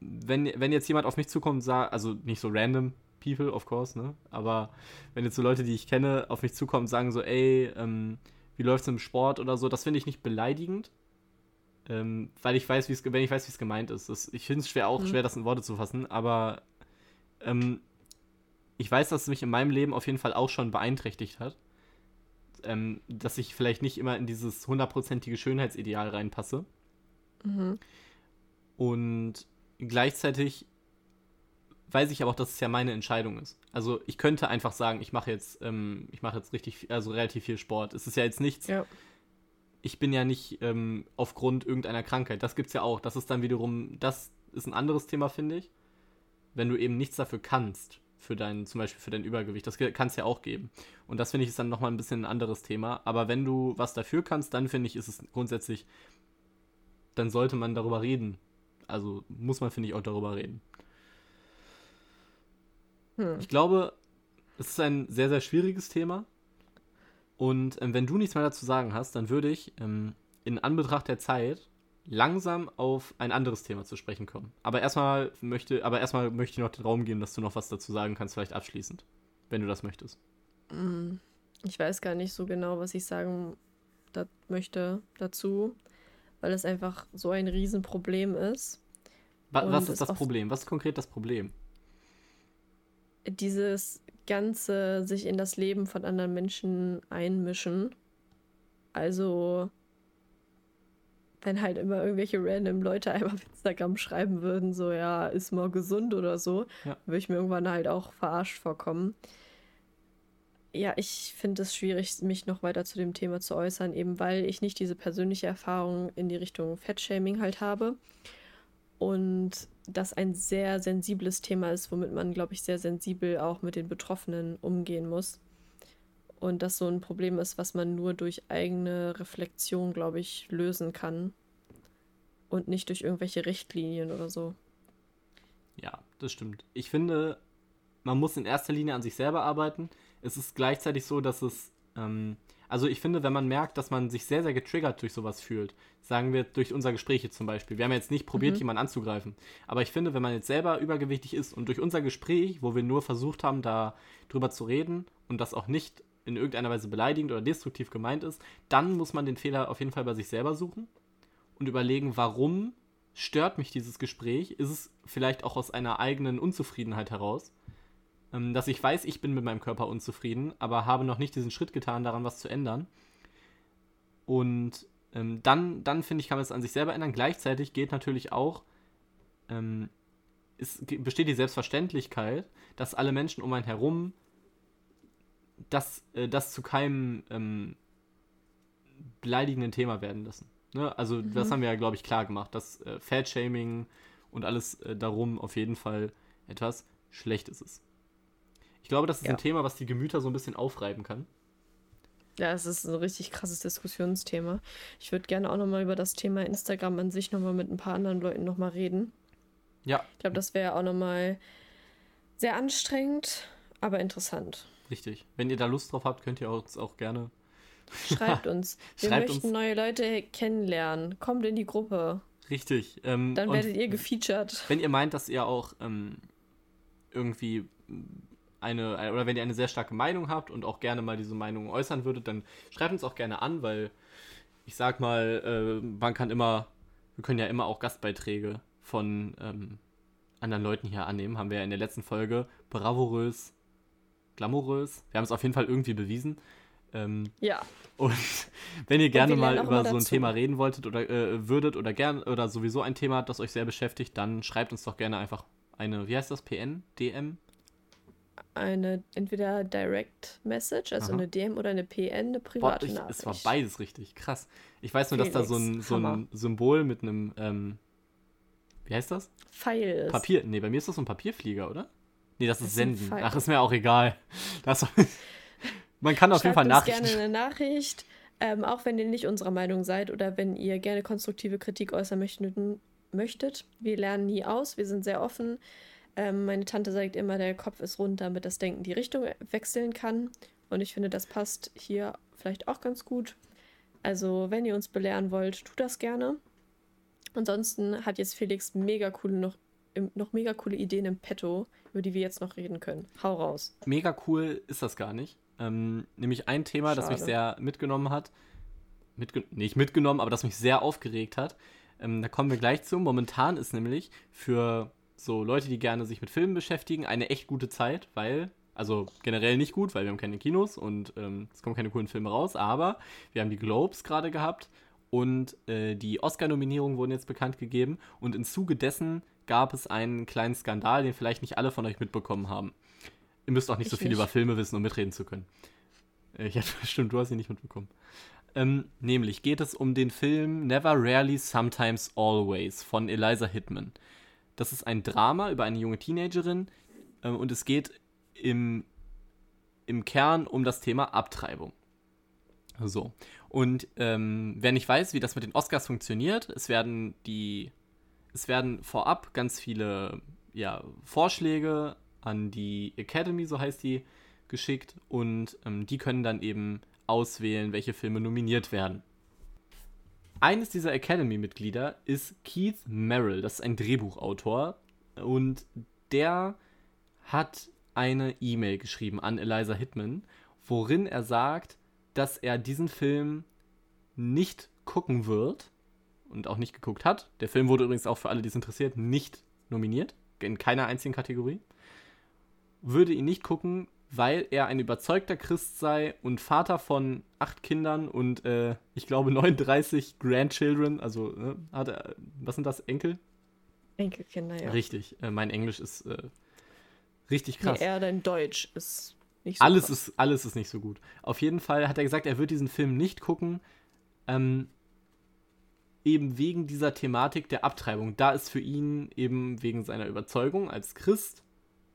wenn, wenn jetzt jemand auf mich zukommt und sagt, also nicht so random people, of course, ne? Aber wenn jetzt so Leute, die ich kenne, auf mich zukommen und sagen so, ey, ähm, wie läuft's im Sport oder so, das finde ich nicht beleidigend. Ähm, weil ich weiß, wie es, wenn ich weiß, wie es gemeint ist. Das, ich finde es schwer auch mhm. schwer, das in Worte zu fassen, aber ähm, ich weiß, dass es mich in meinem Leben auf jeden Fall auch schon beeinträchtigt hat. Ähm, dass ich vielleicht nicht immer in dieses hundertprozentige Schönheitsideal reinpasse. Mhm. Und gleichzeitig weiß ich aber auch, dass es ja meine Entscheidung ist. Also ich könnte einfach sagen, ich mache jetzt, ähm, ich mache jetzt richtig, also relativ viel Sport. Es ist ja jetzt nichts. Ja. Ich bin ja nicht ähm, aufgrund irgendeiner Krankheit. Das gibt es ja auch. Das ist dann wiederum, das ist ein anderes Thema, finde ich. Wenn du eben nichts dafür kannst, für dein, zum Beispiel für dein Übergewicht. Das kann es ja auch geben. Und das finde ich ist dann nochmal ein bisschen ein anderes Thema. Aber wenn du was dafür kannst, dann finde ich, ist es grundsätzlich, dann sollte man darüber reden. Also muss man, finde ich, auch darüber reden. Hm. Ich glaube, es ist ein sehr, sehr schwieriges Thema. Und ähm, wenn du nichts mehr dazu sagen hast, dann würde ich ähm, in Anbetracht der Zeit langsam auf ein anderes Thema zu sprechen kommen. Aber erstmal möchte, aber erstmal möchte ich noch den Raum geben, dass du noch was dazu sagen kannst, vielleicht abschließend, wenn du das möchtest.
Hm. Ich weiß gar nicht so genau, was ich sagen da möchte dazu, weil es einfach so ein Riesenproblem ist.
Was, was ist das Problem? Was ist konkret das Problem?
dieses ganze sich in das Leben von anderen Menschen einmischen. Also, wenn halt immer irgendwelche random Leute einfach auf Instagram schreiben würden, so, ja, ist mal gesund oder so, ja. würde ich mir irgendwann halt auch verarscht vorkommen. Ja, ich finde es schwierig, mich noch weiter zu dem Thema zu äußern, eben weil ich nicht diese persönliche Erfahrung in die Richtung Fettshaming halt habe. Und das ein sehr sensibles Thema ist, womit man, glaube ich, sehr sensibel auch mit den Betroffenen umgehen muss. Und das so ein Problem ist, was man nur durch eigene Reflexion, glaube ich, lösen kann. Und nicht durch irgendwelche Richtlinien oder so.
Ja, das stimmt. Ich finde, man muss in erster Linie an sich selber arbeiten. Es ist gleichzeitig so, dass es ähm, also ich finde, wenn man merkt, dass man sich sehr, sehr getriggert durch sowas fühlt, sagen wir durch unser Gespräch zum Beispiel. Wir haben jetzt nicht probiert, mhm. jemanden anzugreifen. Aber ich finde, wenn man jetzt selber übergewichtig ist und durch unser Gespräch, wo wir nur versucht haben, da drüber zu reden und das auch nicht in irgendeiner Weise beleidigend oder destruktiv gemeint ist, dann muss man den Fehler auf jeden Fall bei sich selber suchen und überlegen, warum stört mich dieses Gespräch? Ist es vielleicht auch aus einer eigenen Unzufriedenheit heraus? ähm, dass ich weiß, ich bin mit meinem Körper unzufrieden, aber habe noch nicht diesen Schritt getan, daran was zu ändern. Und ähm, dann, dann finde ich, kann man es an sich selber ändern. Gleichzeitig geht natürlich auch, ähm, es besteht die Selbstverständlichkeit, dass alle Menschen um einen herum das, äh, das zu keinem ähm, beleidigenden Thema werden lassen. Ne? Also mhm. das haben wir ja, glaube ich, klar gemacht, dass äh, Fat-Shaming und alles äh, darum auf jeden Fall etwas Schlechtes ist. Ich glaube, das ist ja. ein Thema, was die Gemüter so ein bisschen aufreiben kann.
Ja, es ist ein richtig krasses Diskussionsthema. Ich würde gerne auch nochmal über das Thema Instagram an sich nochmal mit ein paar anderen Leuten nochmal reden. Ja. Ich glaube, das wäre auch nochmal sehr anstrengend, aber interessant.
Richtig. Wenn ihr da Lust drauf habt, könnt ihr uns auch gerne.
Schreibt uns. Wir Schreibt möchten uns. neue Leute kennenlernen. Kommt in die Gruppe.
Richtig. Ähm,
Dann werdet ihr gefeatured.
Wenn ihr meint, dass ihr auch ähm, irgendwie eine, oder wenn ihr eine sehr starke Meinung habt und auch gerne mal diese Meinung äußern würdet, dann schreibt uns auch gerne an, weil ich sag mal, äh, man kann immer, wir können ja immer auch Gastbeiträge von ähm, anderen Leuten hier annehmen. Haben wir ja in der letzten Folge bravourös, glamourös. Wir haben es auf jeden Fall irgendwie bewiesen. Ähm, ja. Und wenn ihr gerne mal über so ein Thema reden wolltet oder äh, würdet oder gern oder sowieso ein Thema, das euch sehr beschäftigt, dann schreibt uns doch gerne einfach eine, wie heißt das, PN, DM?
eine entweder Direct Message, also Aha. eine DM oder eine PN, eine private Boah, ich,
Nachricht. Es war beides richtig, krass. Ich weiß nur, Felix, dass da so ein, so ein Symbol mit einem, ähm, wie heißt das? Pfeil ist. Papier, nee, bei mir ist das so ein Papierflieger, oder? Nee, das, das ist Senden. Ach, ist mir auch egal. Das, man kann auf jeden Fall
Nachrichten. gerne eine Nachricht, ähm, auch wenn ihr nicht unserer Meinung seid oder wenn ihr gerne konstruktive Kritik äußern möchtet. möchtet. Wir lernen nie aus, wir sind sehr offen. Ähm, meine Tante sagt immer, der Kopf ist rund, damit das Denken die Richtung wechseln kann. Und ich finde, das passt hier vielleicht auch ganz gut. Also, wenn ihr uns belehren wollt, tut das gerne. Ansonsten hat jetzt Felix mega coole noch noch mega coole Ideen im Petto, über die wir jetzt noch reden können. Hau raus.
Mega cool ist das gar nicht. Ähm, nämlich ein Thema, Schade. das mich sehr mitgenommen hat. Mitge nicht mitgenommen, aber das mich sehr aufgeregt hat. Ähm, da kommen wir gleich zu. Momentan ist nämlich für so Leute, die gerne sich mit Filmen beschäftigen, eine echt gute Zeit, weil, also generell nicht gut, weil wir haben keine Kinos und ähm, es kommen keine coolen Filme raus, aber wir haben die Globes gerade gehabt und äh, die Oscar-Nominierungen wurden jetzt bekannt gegeben und im Zuge dessen gab es einen kleinen Skandal, den vielleicht nicht alle von euch mitbekommen haben. Ihr müsst auch nicht ich so viel nicht. über Filme wissen, um mitreden zu können. Äh, ja, stimmt, du hast ihn nicht mitbekommen. Ähm, nämlich geht es um den Film Never Rarely Sometimes Always von Eliza Hittman. Das ist ein Drama über eine junge Teenagerin äh, und es geht im, im Kern um das Thema Abtreibung. So. Und ähm, wer nicht weiß, wie das mit den Oscars funktioniert, es werden die, es werden vorab ganz viele ja, Vorschläge an die Academy, so heißt die, geschickt und ähm, die können dann eben auswählen, welche Filme nominiert werden. Eines dieser Academy-Mitglieder ist Keith Merrill, das ist ein Drehbuchautor und der hat eine E-Mail geschrieben an Eliza Hittman, worin er sagt, dass er diesen Film nicht gucken wird und auch nicht geguckt hat. Der Film wurde übrigens auch für alle, die es interessiert, nicht nominiert, in keiner einzigen Kategorie. Würde ihn nicht gucken, weil er ein überzeugter Christ sei und Vater von acht Kindern und äh, ich glaube 39 Grandchildren, also ne, hat er, was sind das, Enkel?
Enkelkinder, ja.
Richtig, äh, mein Englisch ist äh, richtig krass.
Nee, eher dein Deutsch ist nicht
so alles ist Alles ist nicht so gut. Auf jeden Fall hat er gesagt, er wird diesen Film nicht gucken, ähm, eben wegen dieser Thematik der Abtreibung. Da ist für ihn eben wegen seiner Überzeugung als Christ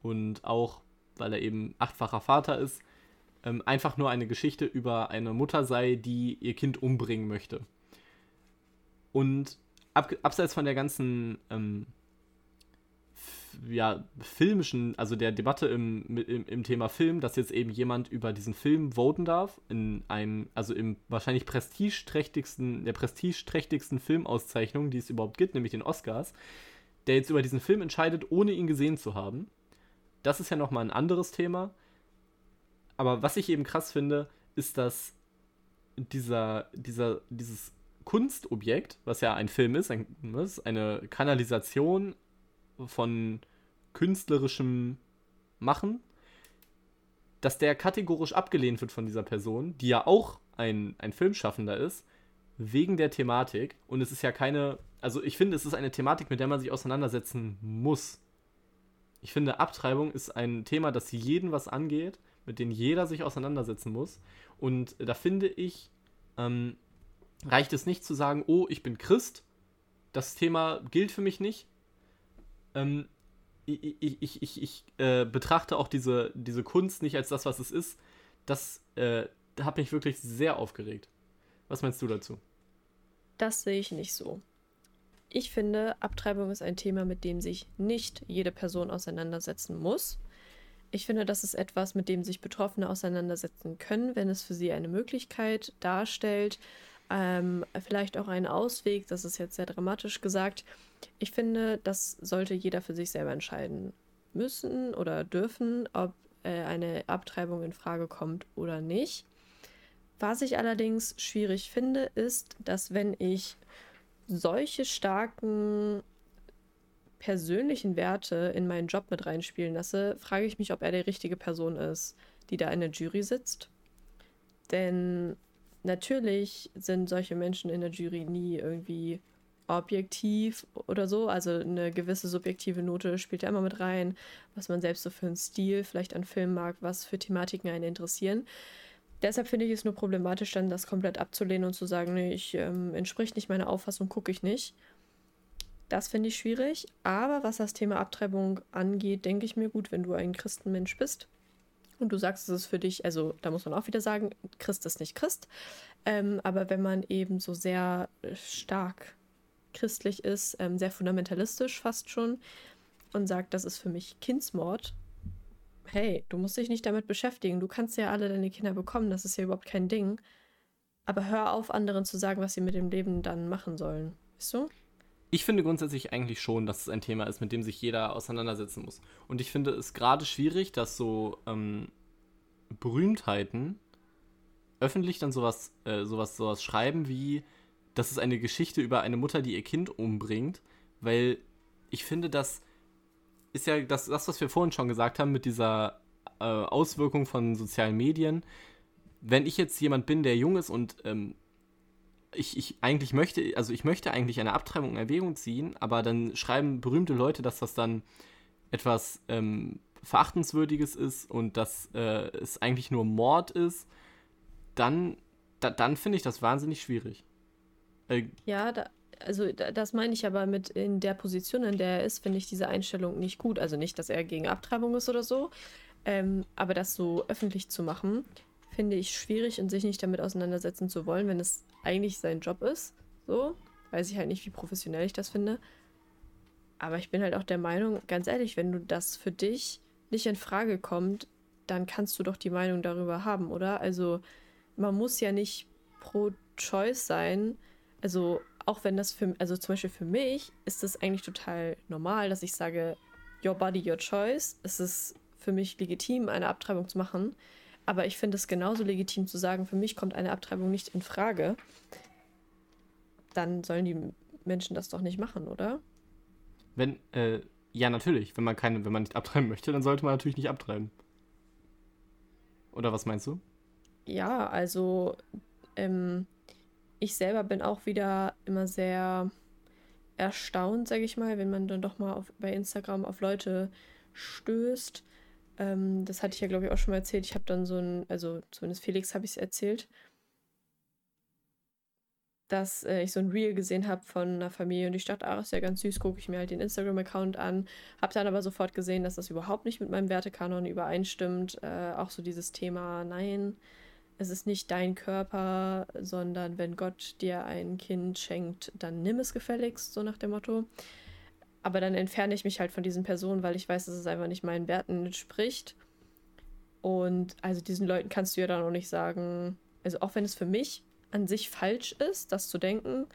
und auch weil er eben achtfacher Vater ist, ähm, einfach nur eine Geschichte über eine Mutter sei, die ihr Kind umbringen möchte. Und ab, abseits von der ganzen ähm, ja, filmischen, also der Debatte im, im, im, Thema Film, dass jetzt eben jemand über diesen Film voten darf, in einem, also im wahrscheinlich prestigeträchtigsten, der prestigeträchtigsten Filmauszeichnung, die es überhaupt gibt, nämlich den Oscars, der jetzt über diesen Film entscheidet, ohne ihn gesehen zu haben. Das ist ja nochmal ein anderes Thema. Aber was ich eben krass finde, ist, dass dieser, dieser, dieses Kunstobjekt, was ja ein Film ist, ein, was, eine Kanalisation von künstlerischem Machen, dass der kategorisch abgelehnt wird von dieser Person, die ja auch ein, ein Filmschaffender ist, wegen der Thematik. Und es ist ja keine, also ich finde, es ist eine Thematik, mit der man sich auseinandersetzen muss. Ich finde, Abtreibung ist ein Thema, das jeden was angeht, mit dem jeder sich auseinandersetzen muss. Und da finde ich, ähm, reicht es nicht zu sagen, oh, ich bin Christ, das Thema gilt für mich nicht. Ähm, ich, ich, ich, ich, äh, betrachte auch diese, diese Kunst nicht als das, was es ist. Das äh, hat mich wirklich sehr aufgeregt. Was meinst du dazu?
Das sehe ich nicht so. Ich finde, Abtreibung ist ein Thema, mit dem sich nicht jede Person auseinandersetzen muss. Ich finde, das ist etwas, mit dem sich Betroffene auseinandersetzen können, wenn es für sie eine Möglichkeit darstellt, ähm, vielleicht auch einen Ausweg, das ist jetzt sehr dramatisch gesagt. Ich finde, das sollte jeder für sich selber entscheiden müssen oder dürfen, ob äh, eine Abtreibung in Frage kommt oder nicht. Was ich allerdings schwierig finde, ist, dass wenn ich solche starken persönlichen Werte in meinen Job mit reinspielen lasse, frage ich mich, ob er die richtige Person ist, die da in der Jury sitzt. Denn natürlich sind solche Menschen in der Jury nie irgendwie objektiv oder so. Also eine gewisse subjektive Note spielt ja immer mit rein, was man selbst so für einen Stil vielleicht an Film mag, was für Thematiken einen interessieren. Deshalb finde ich es nur problematisch, dann das komplett abzulehnen und zu sagen, nee, ich ähm, entspricht nicht meiner Auffassung, gucke ich nicht. Das finde ich schwierig. Aber was das Thema Abtreibung angeht, denke ich mir gut, wenn du ein Christenmensch bist und du sagst, es ist für dich, also da muss man auch wieder sagen, Christ ist nicht Christ. Ähm, aber wenn man eben so sehr stark christlich ist, ähm, sehr fundamentalistisch fast schon und sagt, das ist für mich Kindsmord, hey, du musst dich nicht damit beschäftigen. Du kannst ja alle deine Kinder bekommen, das ist ja überhaupt kein Ding. Aber hör auf, anderen zu sagen, was sie mit dem Leben dann machen sollen. Weißt du?
ich finde grundsätzlich eigentlich schon, dass es ein Thema ist, mit dem sich jeder auseinandersetzen muss. Und ich finde es gerade schwierig, dass so ähm, Berühmtheiten öffentlich dann sowas, äh, sowas, sowas schreiben wie, das ist eine Geschichte über eine Mutter, die ihr Kind umbringt, weil ich finde, das ist ja das, das was wir vorhin schon gesagt haben mit dieser äh, Auswirkung von sozialen Medien. Wenn ich jetzt jemand bin, der jung ist und ähm, ich, ich eigentlich möchte, also ich möchte eigentlich eine Abtreibung in Erwägung ziehen, aber dann schreiben berühmte Leute, dass das dann etwas ähm, Verachtenswürdiges ist und dass äh, es eigentlich nur Mord ist, dann, da, dann finde ich das wahnsinnig schwierig.
Äh, ja, da, also da, das meine ich aber mit in der Position, in der er ist, finde ich diese Einstellung nicht gut. Also nicht, dass er gegen Abtreibung ist oder so, ähm, aber das so öffentlich zu machen, finde ich schwierig und sich nicht damit auseinandersetzen zu wollen, wenn es eigentlich sein Job ist. So, weiß ich halt nicht, wie professionell ich das finde. Aber ich bin halt auch der Meinung, ganz ehrlich, wenn du das für dich nicht in Frage kommt, dann kannst du doch die Meinung darüber haben, oder? Also man muss ja nicht pro Choice sein. Also auch wenn das für, also zum Beispiel für mich ist es eigentlich total normal, dass ich sage, your body, your choice. Es ist für mich legitim, eine Abtreibung zu machen. Aber ich finde es genauso legitim zu sagen, für mich kommt eine Abtreibung nicht in Frage. Dann sollen die Menschen das doch nicht machen, oder?
Wenn, äh, ja, natürlich. Wenn man keine, wenn man nicht abtreiben möchte, dann sollte man natürlich nicht abtreiben. Oder was meinst du?
Ja, also ähm, ich selber bin auch wieder immer sehr erstaunt, sage ich mal, wenn man dann doch mal auf, bei Instagram auf Leute stößt, ähm, das hatte ich ja, glaube ich, auch schon mal erzählt. Ich habe dann so ein, also zumindest Felix habe ich es erzählt, dass äh, ich so ein Reel gesehen habe von einer Familie und ich dachte, ach, ist ja ganz süß, gucke ich mir halt den Instagram-Account an. Habe dann aber sofort gesehen, dass das überhaupt nicht mit meinem Wertekanon übereinstimmt. Äh, auch so dieses Thema, nein, es ist nicht dein Körper, sondern wenn Gott dir ein Kind schenkt, dann nimm es gefälligst, so nach dem Motto. Aber dann entferne ich mich halt von diesen Personen, weil ich weiß, dass es einfach nicht meinen Werten entspricht. Und also diesen Leuten kannst du ja dann auch nicht sagen, also auch wenn es für mich an sich falsch ist, das zu denken,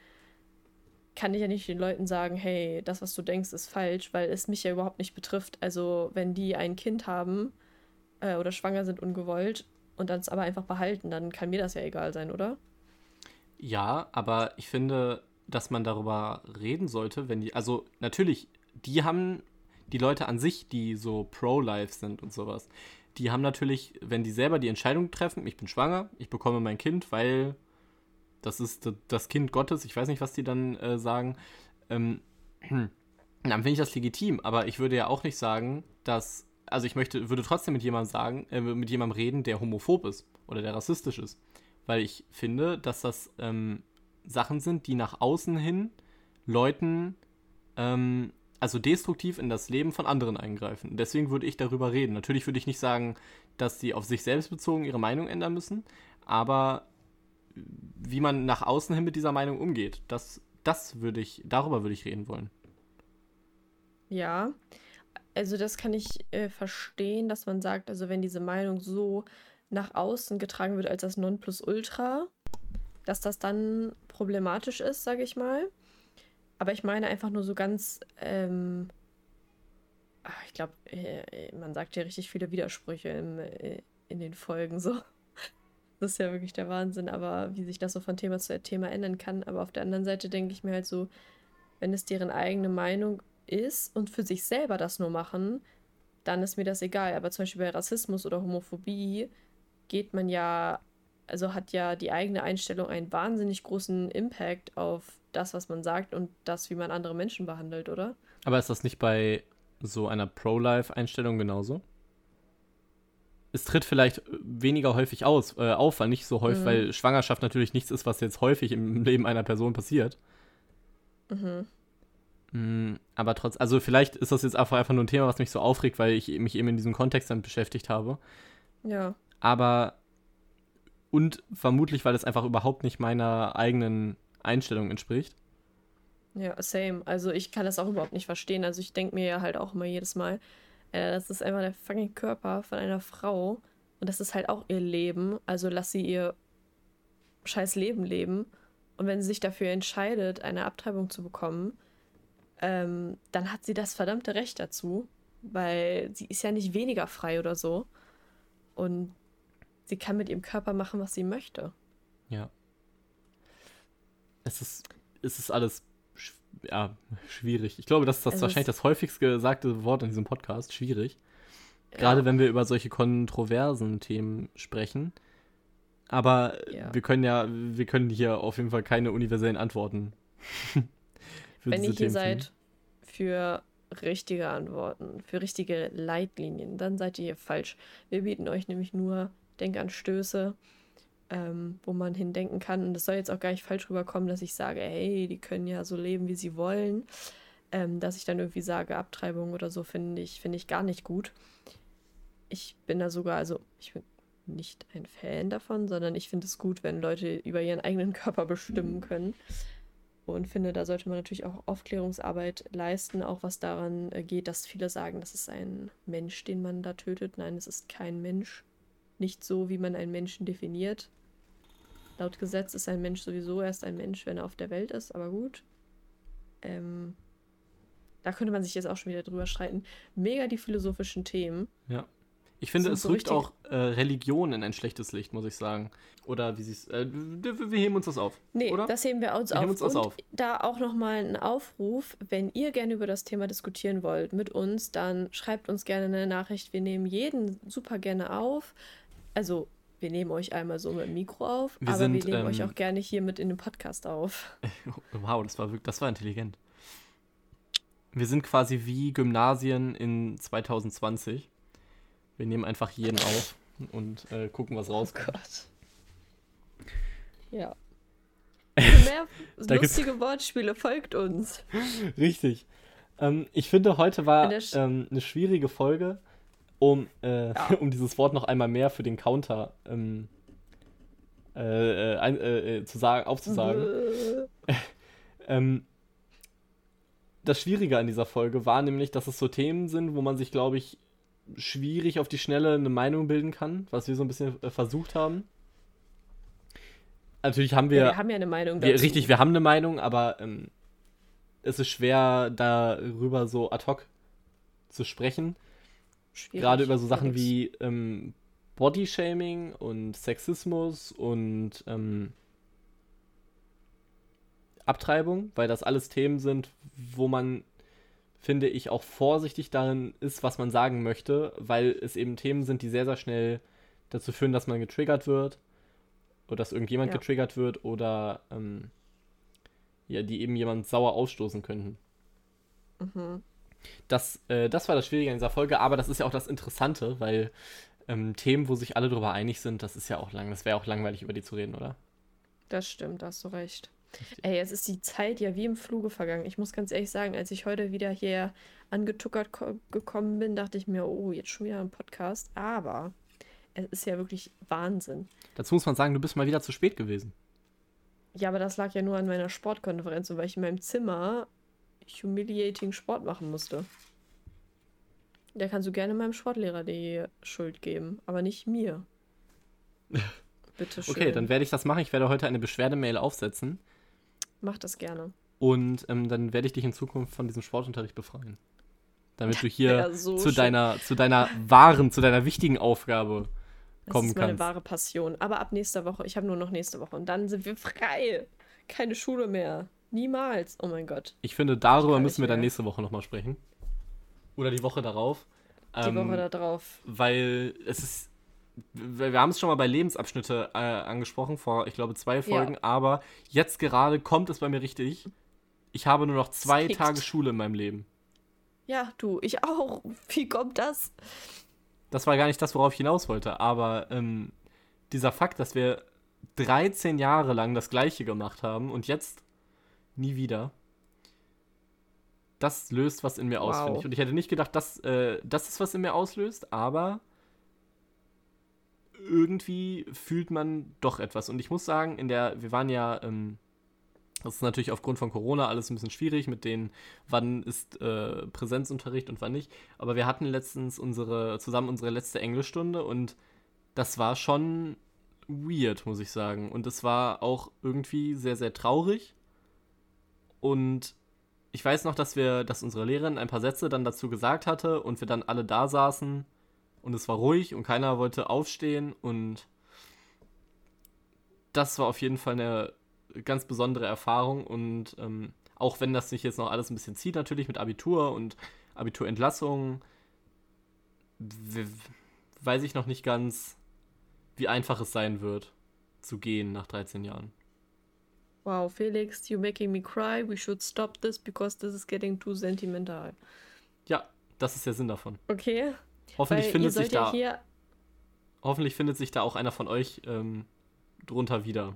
kann ich ja nicht den Leuten sagen, hey, das, was du denkst, ist falsch, weil es mich ja überhaupt nicht betrifft. Also wenn die ein Kind haben äh, oder schwanger sind ungewollt und dann es aber einfach behalten, dann kann mir das ja egal sein, oder?
Ja, aber ich finde, dass man darüber reden sollte, wenn die, also natürlich, die haben die Leute an sich, die so pro-life sind und sowas, die haben natürlich, wenn die selber die Entscheidung treffen, ich bin schwanger, ich bekomme mein Kind, weil das ist das Kind Gottes, ich weiß nicht, was die dann äh, sagen, ähm, dann finde ich das legitim, aber ich würde ja auch nicht sagen, dass, also ich möchte, würde trotzdem mit jemandem sagen, äh, mit jemandem reden, der homophob ist oder der rassistisch ist, weil ich finde, dass das ähm, Sachen sind, die nach außen hin Leuten, ähm, also destruktiv in das Leben von anderen eingreifen. Deswegen würde ich darüber reden. Natürlich würde ich nicht sagen, dass sie auf sich selbst bezogen ihre Meinung ändern müssen, aber wie man nach außen hin mit dieser Meinung umgeht, das, das würde ich, darüber würde ich reden wollen.
Ja, also das kann ich äh, verstehen, dass man sagt, also wenn diese Meinung so nach außen getragen wird als das Nonplusultra, dass das dann problematisch ist, sage ich mal. Aber ich meine einfach nur so ganz, ähm, ich glaube, äh, man sagt ja richtig viele Widersprüche im, äh, in den Folgen so. Das ist ja wirklich der Wahnsinn, aber wie sich das so von Thema zu Thema ändern kann. Aber auf der anderen Seite denke ich mir halt so, wenn es deren eigene Meinung ist und für sich selber das nur machen, dann ist mir das egal. Aber zum Beispiel bei Rassismus oder Homophobie geht man ja also hat ja die eigene Einstellung einen wahnsinnig großen Impact auf das, was man sagt und das, wie man andere Menschen behandelt, oder?
Aber ist das nicht bei so einer Pro-Life-Einstellung genauso? Es tritt vielleicht weniger häufig aus, äh, auf, weil nicht so häufig, mhm. weil Schwangerschaft natürlich nichts ist, was jetzt häufig im Leben einer Person passiert. Mhm. Mm, aber trotz, also vielleicht ist das jetzt einfach, einfach nur ein Thema, was mich so aufregt, weil ich mich eben in diesem Kontext dann beschäftigt habe. Ja. Aber und vermutlich, weil es einfach überhaupt nicht meiner eigenen Einstellung entspricht.
Ja, same. Also ich kann das auch überhaupt nicht verstehen. Also ich denke mir ja halt auch immer jedes Mal, äh, das ist einfach der fucking Körper von einer Frau und das ist halt auch ihr Leben. Also lass sie ihr scheiß Leben leben. Und wenn sie sich dafür entscheidet, eine Abtreibung zu bekommen, ähm, dann hat sie das verdammte Recht dazu, weil sie ist ja nicht weniger frei oder so. Und sie kann mit ihrem Körper machen, was sie möchte.
Ja. Es ist, es ist alles ja, schwierig. Ich glaube, das ist das wahrscheinlich das häufigst gesagte Wort in diesem Podcast. Schwierig. Gerade ja. wenn wir über solche kontroversen Themen sprechen. Aber ja. wir können ja, wir können hier auf jeden Fall keine universellen Antworten.
Wenn ihr hier Themen seid für richtige Antworten, für richtige Leitlinien, dann seid ihr hier falsch. Wir bieten euch nämlich nur Denkanstöße, ähm, wo man hindenken kann. Und es soll jetzt auch gar nicht falsch rüberkommen, dass ich sage, hey, die können ja so leben, wie sie wollen. Ähm, dass ich dann irgendwie sage, Abtreibung oder so finde ich, finde ich gar nicht gut. Ich bin da sogar, also ich bin nicht ein Fan davon, sondern ich finde es gut, wenn Leute über ihren eigenen Körper bestimmen können. Und finde, da sollte man natürlich auch Aufklärungsarbeit leisten, auch was daran äh, geht, dass viele sagen, das ist ein Mensch, den man da tötet. Nein, es ist kein Mensch. Nicht so, wie man einen Menschen definiert. Laut Gesetz ist ein Mensch sowieso erst ein Mensch, wenn er auf der Welt ist, aber gut. Ähm, da könnte man sich jetzt auch schon wieder drüber streiten. Mega die philosophischen Themen.
Ja. Ich finde, es so rückt auch äh, Religion in ein schlechtes Licht, muss ich sagen. Oder wie sie es. Äh, wir, heben uns das auf.
Nee,
oder?
das heben wir uns wir auf. Uns Und auf. da auch nochmal ein Aufruf, wenn ihr gerne über das Thema diskutieren wollt mit uns, dann schreibt uns gerne eine Nachricht. Wir nehmen jeden super gerne auf. Also, wir nehmen euch einmal so mit dem Mikro auf, wir aber sind, wir nehmen ähm, euch auch gerne hier mit in den Podcast auf.
Wow, das war wirklich, das war intelligent. Wir sind quasi wie Gymnasien in 2020. Wir nehmen einfach jeden auf und äh, gucken, was rauskommt. Oh Gott.
Ja. Mehr lustige Wortspiele folgt uns.
Richtig. Ähm, ich finde, heute war ähm, eine schwierige Folge, um, äh, ja. um dieses Wort noch einmal mehr für den Counter ähm, äh, äh, äh zu sagen, aufzusagen. Ähm, das Schwierige an dieser Folge war nämlich, dass es so Themen sind, wo man sich, glaube ich, schwierig auf die Schnelle eine Meinung bilden kann, was wir so ein bisschen äh, versucht haben. Natürlich haben wir. Ja,
wir haben ja eine Meinung.
Wir, richtig, wir haben eine Meinung, aber ähm, es ist schwer, darüber so ad hoc zu sprechen. Schwierig. Gerade über so Sachen wie ähm, Bodyshaming und Sexismus und ähm, Abtreibung, weil das alles Themen sind, wo man finde ich, auch vorsichtig darin ist, was man sagen möchte, weil es eben Themen sind, die sehr, sehr schnell dazu führen, dass man getriggert wird oder dass irgendjemand ja. getriggert wird oder ähm, ja, die eben jemand sauer ausstoßen könnten. Mhm. Das, äh, das war das Schwierige in dieser Folge, aber das ist ja auch das Interessante, weil ähm, Themen, wo sich alle darüber einig sind, das ist ja auch lang, das wäre auch langweilig, über die zu reden, oder?
Das stimmt, da hast du recht. Ey, jetzt ist die Zeit ja wie im Fluge vergangen. Ich muss ganz ehrlich sagen, als ich heute wieder hier angetuckert gekommen bin, dachte ich mir, oh, jetzt schon wieder ein Podcast. Aber es ist ja wirklich Wahnsinn.
Dazu muss man sagen, du bist mal wieder zu spät gewesen.
Ja, aber das lag ja nur an meiner Sportkonferenz, weil ich in meinem Zimmer humiliating Sport machen musste. Da kannst du gerne meinem Sportlehrer die Schuld geben, aber nicht mir.
Bitte schön. Okay, dann werde ich das machen. Ich werde heute eine Beschwerdemail aufsetzen.
Mach das gerne.
Und ähm, dann werde ich dich in Zukunft von diesem Sportunterricht befreien. Damit du hier ja, so zu, deiner, zu deiner wahren, zu deiner wichtigen Aufgabe kommen kannst. Das ist meine kannst.
wahre Passion. Aber ab nächster Woche, ich habe nur noch nächste Woche und dann sind wir frei. Keine Schule mehr. Niemals. Oh mein Gott.
Ich finde, darüber müssen wir dann nächste Woche nochmal sprechen. Oder die Woche darauf.
Die ähm, Woche darauf.
Weil es ist wir haben es schon mal bei Lebensabschnitte äh, angesprochen, vor, ich glaube, zwei Folgen, ja. aber jetzt gerade kommt es bei mir richtig. Ich habe nur noch zwei Tage Schule in meinem Leben.
Ja, du, ich auch. Wie kommt das?
Das war gar nicht das, worauf ich hinaus wollte, aber ähm, dieser Fakt, dass wir 13 Jahre lang das Gleiche gemacht haben und jetzt nie wieder, das löst was in mir wow. aus, finde ich. Und ich hätte nicht gedacht, dass äh, das ist, was in mir auslöst, aber irgendwie fühlt man doch etwas. Und ich muss sagen, in der, wir waren ja, ähm, das ist natürlich aufgrund von Corona alles ein bisschen schwierig mit den, wann ist äh, Präsenzunterricht und wann nicht. Aber wir hatten letztens unsere, zusammen unsere letzte Englischstunde und das war schon weird, muss ich sagen. Und es war auch irgendwie sehr, sehr traurig. Und ich weiß noch, dass wir, dass unsere Lehrerin ein paar Sätze dann dazu gesagt hatte und wir dann alle da saßen und es war ruhig und keiner wollte aufstehen und das war auf jeden Fall eine ganz besondere Erfahrung und ähm, auch wenn das sich jetzt noch alles ein bisschen zieht, natürlich mit Abitur und Abiturentlassung, weiß ich noch nicht ganz, wie einfach es sein wird, zu gehen nach 13 Jahren.
Wow, Felix, you're making me cry. We should stop this because this is getting too sentimental.
Ja, das ist der Sinn davon.
Okay.
Hoffentlich findet sich da. Ja hoffentlich findet sich da auch einer von euch ähm, drunter wieder,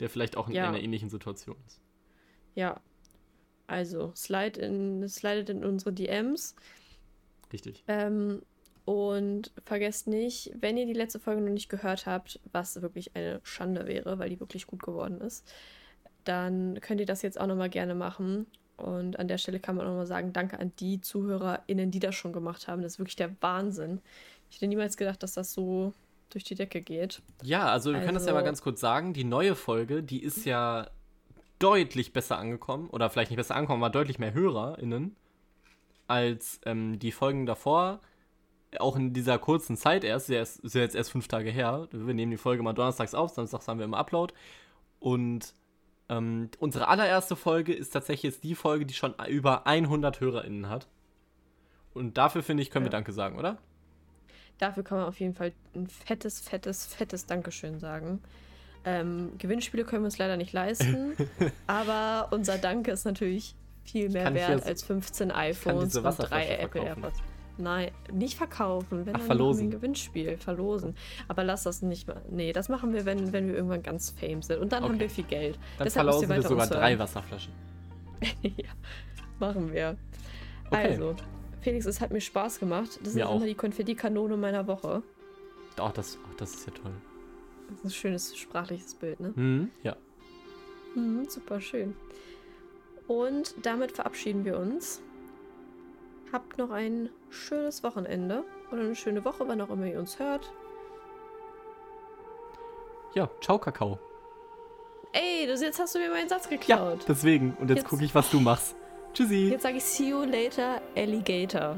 der vielleicht auch in ja. einer ähnlichen Situation ist.
Ja. Also, slide in, slidet in unsere DMs.
Richtig.
Ähm, und vergesst nicht, wenn ihr die letzte Folge noch nicht gehört habt, was wirklich eine Schande wäre, weil die wirklich gut geworden ist, dann könnt ihr das jetzt auch nochmal gerne machen. Und an der Stelle kann man auch nochmal sagen, danke an die ZuhörerInnen, die das schon gemacht haben. Das ist wirklich der Wahnsinn. Ich hätte niemals gedacht, dass das so durch die Decke geht.
Ja, also wir also, können das ja mal also ganz kurz sagen. Die neue Folge, die ist ja deutlich besser angekommen. Oder vielleicht nicht besser angekommen, aber deutlich mehr HörerInnen als ähm, die Folgen davor. Auch in dieser kurzen Zeit erst, sie ist, ist jetzt erst fünf Tage her. Wir nehmen die Folge mal donnerstags auf, samstags haben wir immer Upload. Und ähm, unsere allererste Folge ist tatsächlich jetzt die Folge, die schon über 100 HörerInnen hat. Und dafür, finde ich, können ja. wir Danke sagen, oder?
Dafür kann man auf jeden Fall ein fettes, fettes, fettes Dankeschön sagen. Ähm, Gewinnspiele können wir uns leider nicht leisten, aber unser Danke ist natürlich viel mehr wert als 15 iPhones und drei Apple AirPods. Nein, nicht verkaufen, wenn Ach, dann verlosen. ein Gewinnspiel verlosen. Aber lass das nicht mal. Nee, das machen wir, wenn, wenn wir irgendwann ganz fame sind. Und dann okay. haben wir viel Geld.
Dann Deshalb verlosen wir sogar drei Wasserflaschen.
ja, machen wir. Okay. Also, Felix, es hat mir Spaß gemacht. Das mir ist auch. immer die Konfetti-Kanone meiner Woche.
Ach, das, ach, das ist ja toll.
Das ist ein schönes sprachliches Bild, ne?
Mhm, ja.
Mhm, super schön. Und damit verabschieden wir uns. Habt noch ein schönes Wochenende oder eine schöne Woche, wann auch immer ihr uns hört.
Ja, ciao, Kakao.
Ey, das, jetzt hast du mir meinen Satz geklaut.
Ja, deswegen. Und jetzt, jetzt gucke ich, was du machst. Tschüssi.
Jetzt sage ich see you later, Alligator.